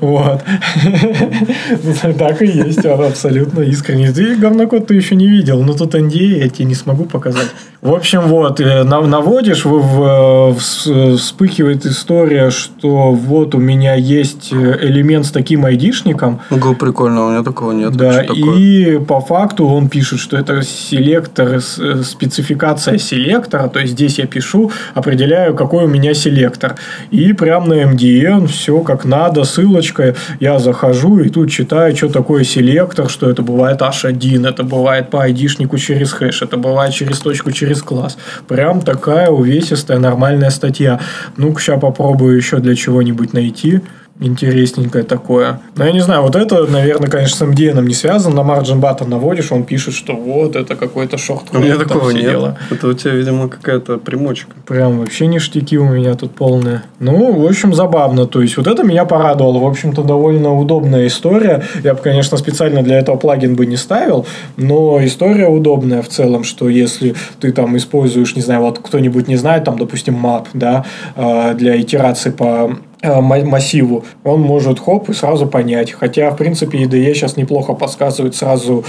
Вот. *laughs* Так и есть, он абсолютно искренне. Ты говнокод ты еще не видел, но тут NDA я тебе не смогу показать. В общем, вот, э, нав- наводишь, вс- вспыхивает история, что вот у меня есть э, элемент с таким айдишником, Ого, прикольно, у меня такого нет. да, и по факту он пишет, что это селектор, с- э, спецификация селектора, то есть здесь я пишу, определяю, какой у меня селектор. И прям на MDN все как надо, ссылочка, я захожу и тут читаю, что такое селектор, что это бывает H1, это бывает по айдишнику через хэш, это бывает через точку через класс. Прям такая увесистая нормальная статья. Ну-ка, сейчас попробую еще для чего-нибудь найти интересненькое такое. Но я не знаю, вот это, наверное, конечно, с MDN не связано. На Margin Button наводишь, он пишет, что вот, это какой-то шорт У меня такого нет. Это у тебя, видимо, какая-то примочка. Прям вообще ништяки у меня тут полные. Ну, в общем, забавно. То есть, вот это меня порадовало. В общем-то, довольно удобная история. Я бы, конечно, специально для этого плагин бы не ставил, но история удобная в целом, что если ты там используешь, не знаю, вот кто-нибудь не знает, там, допустим, map, да, э, для итерации по массиву, он может хоп и сразу понять. Хотя, в принципе, IDE сейчас неплохо подсказывает сразу,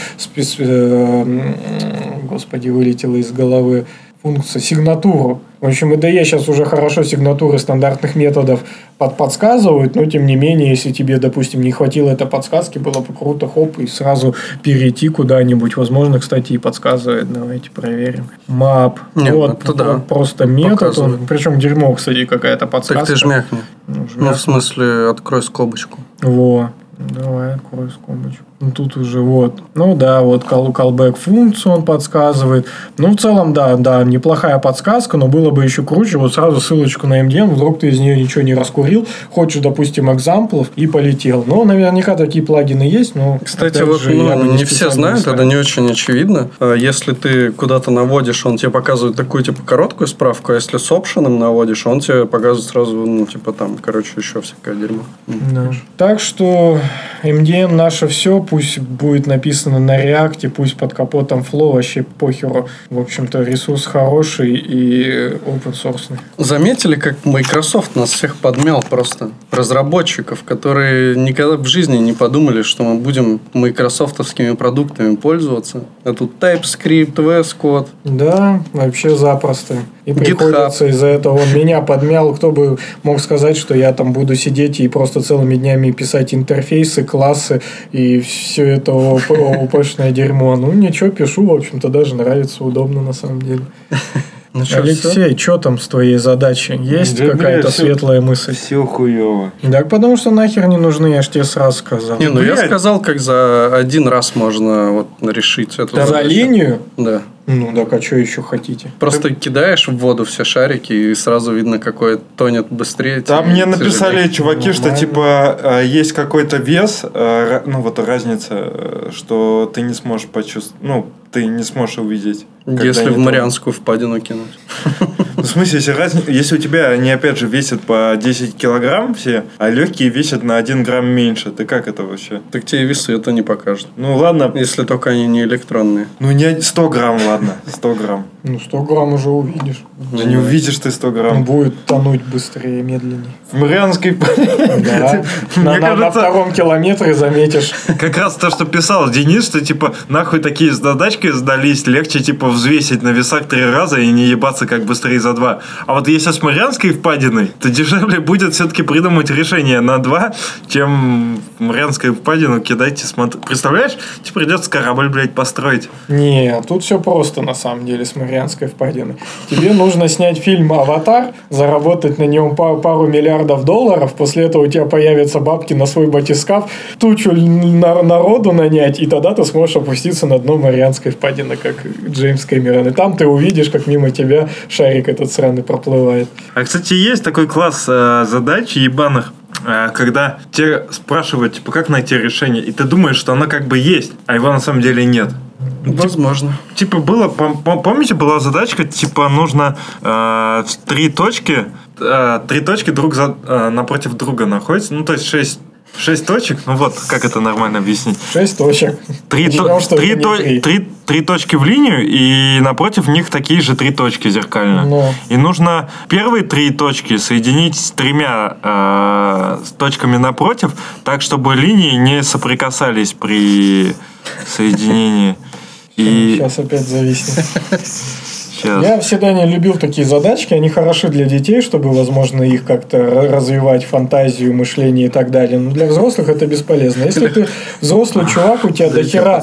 э, господи, вылетело из головы, функция сигнатуру. В общем, IDE сейчас уже хорошо сигнатуры стандартных методов под подсказывают, но тем не менее, если тебе, допустим, не хватило этой подсказки, было бы круто, хоп, и сразу перейти куда-нибудь. Возможно, кстати, и подсказывает. Давайте проверим. Map. Не, вот, это да. просто метод. Показывает. Он, причем дерьмо, кстати, какая-то подсказка. Так ты жмякни. Ну, Ну, жмякни. в смысле, открой скобочку. Во. Давай, открой скобочку. Ну, тут уже вот. Ну, да, вот call, callback функцию он подсказывает. Ну, в целом, да, да, неплохая подсказка, но было бы еще круче. Вот сразу ссылочку на MDN, вдруг ты из нее ничего не раскурил. Хочешь, допустим, экзамплов и полетел. Ну, наверняка такие плагины есть, но... Кстати, вот же, ну, не, все знают, это не очень очевидно. А Если ты куда-то наводишь, он тебе показывает такую типа короткую справку, а если с опшеном наводишь, он тебе показывает сразу, ну, типа там, короче, еще всякое дерьмо. Да. Так что MDN наше все, пусть будет написано на реакте, пусть под капотом Flow, вообще похеру. В общем-то, ресурс хороший и open source. Заметили, как Microsoft нас всех подмял просто? Разработчиков, которые никогда в жизни не подумали, что мы будем майкрософтовскими продуктами пользоваться. А тут TypeScript, VS Code. Да, вообще запросто. И GitHub. приходится из-за этого он меня подмял. Кто бы мог сказать, что я там буду сидеть и просто целыми днями писать интерфейсы, классы и все это ОПшное дерьмо. Ну, ничего, пишу, в общем-то, даже нравится, удобно на самом деле. *laughs* Ну, всё? Алексей, что там с твоей задачей? Есть Да, какая-то всё- светлая мысль? Все хуево. Так потому что нахер не нужны, я ж тебе сразу сказал. Не, ну я Блядь. сказал, как за один раз можно вот решить эту За задачу. линию? Да. Ну, так а что еще хотите? Просто кидаешь в воду все шарики, и сразу видно, какой тонет быстрее. Там мне написали тяжелее. чуваки, что Нормально. типа э, есть какой-то вес, э, ра- ну вот разница, э, что ты не сможешь почувствовать, ну ты не сможешь увидеть. Если в там- Марианскую впадину кинуть. *laughs* Ну, в смысле, если, разни- если у тебя они опять же весят по 10 килограмм все, а легкие весят на 1 грамм меньше, ты как это вообще? Так тебе весы это не покажет. Ну ладно, Если только они не электронные. ну не 100 грамм, ладно, 100 грамм. Ну, 100 грамм уже увидишь. Да не увидишь ты 100 Он грамм. будет тонуть быстрее, медленнее. В Марианской *laughs* Да. На, втором километре заметишь. *laughs* Как раз то, что писал Денис, что типа нахуй такие задачки сдались, легче типа взвесить на весах три раза и не ебаться как быстрее за два. А вот если с Марианской впадиной, то дешевле будет все-таки придумать решение на два, чем Марианскую впадину кидайте смотреть. Представляешь, тебе придется корабль, блядь, построить. Не, тут все просто на самом деле с Марианской впадиной. Тебе нужно снять фильм «Аватар», заработать на нем па- пару миллиардов долларов, после этого у тебя появятся бабки на свой батискаф, тучу на- народу нанять, и тогда ты сможешь опуститься на дно Марианской впадины, как Джеймс Кэмерон. И там ты увидишь, как мимо тебя шарик этот сраный проплывает. А, кстати, есть такой класс э, задач ебаных, э, когда тебе спрашивают, типа, как найти решение, и ты думаешь, что оно как бы есть, а его на самом деле нет. Возможно. Типа было, пом- пом- помните, была задачка, типа нужно э, три точки, э, три точки друг за, э, напротив друга находятся, ну то есть шесть, шесть точек, ну вот, как это нормально объяснить? Шесть точек. Три, Начнем, то- три, то- три. три- три точки в линию, и напротив них такие же три точки зеркально. Ну. И нужно первые три точки соединить с тремя э, с точками напротив, так, чтобы линии не соприкасались при соединении. *laughs* И Сейчас опять зависнет. Сейчас. Я всегда не любил такие задачки, они хороши для детей, чтобы, возможно, их как-то развивать фантазию, мышление и так далее. Но для взрослых это бесполезно. Если ты взрослый чувак, у тебя *laughs* до хера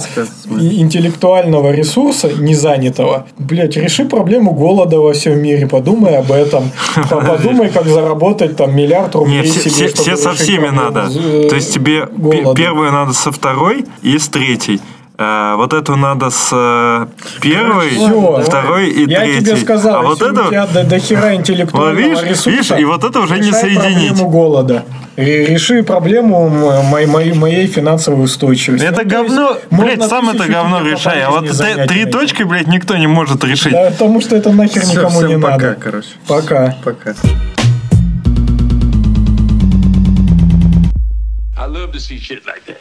интеллектуального ресурса, не занятого, блять, реши проблему голода во всем мире, подумай об этом. *laughs* По- Подумай, как заработать там миллиард рублей себе, все- все со всеми надо. То есть тебе пе- голода. первую надо со второй и с третьей. А, вот эту надо с э, первой, Всё, второй и Я третьей. тебе сказал, а вот если у это тебя до, до хера *laughs* интеллектуального Вот видишь, ресурса, видишь, и вот это уже не соединить. проблему голода. И реши проблему моей, моей, моей финансовой устойчивости. это Ну, есть говно, можно блядь, сам это говно решай. А вот жизни т- занять три точки, блядь, никто не может решить. Да, потому что это нахер Всё, никому всем не пока, надо. короче. Пока. Пока. I love to see shit like that.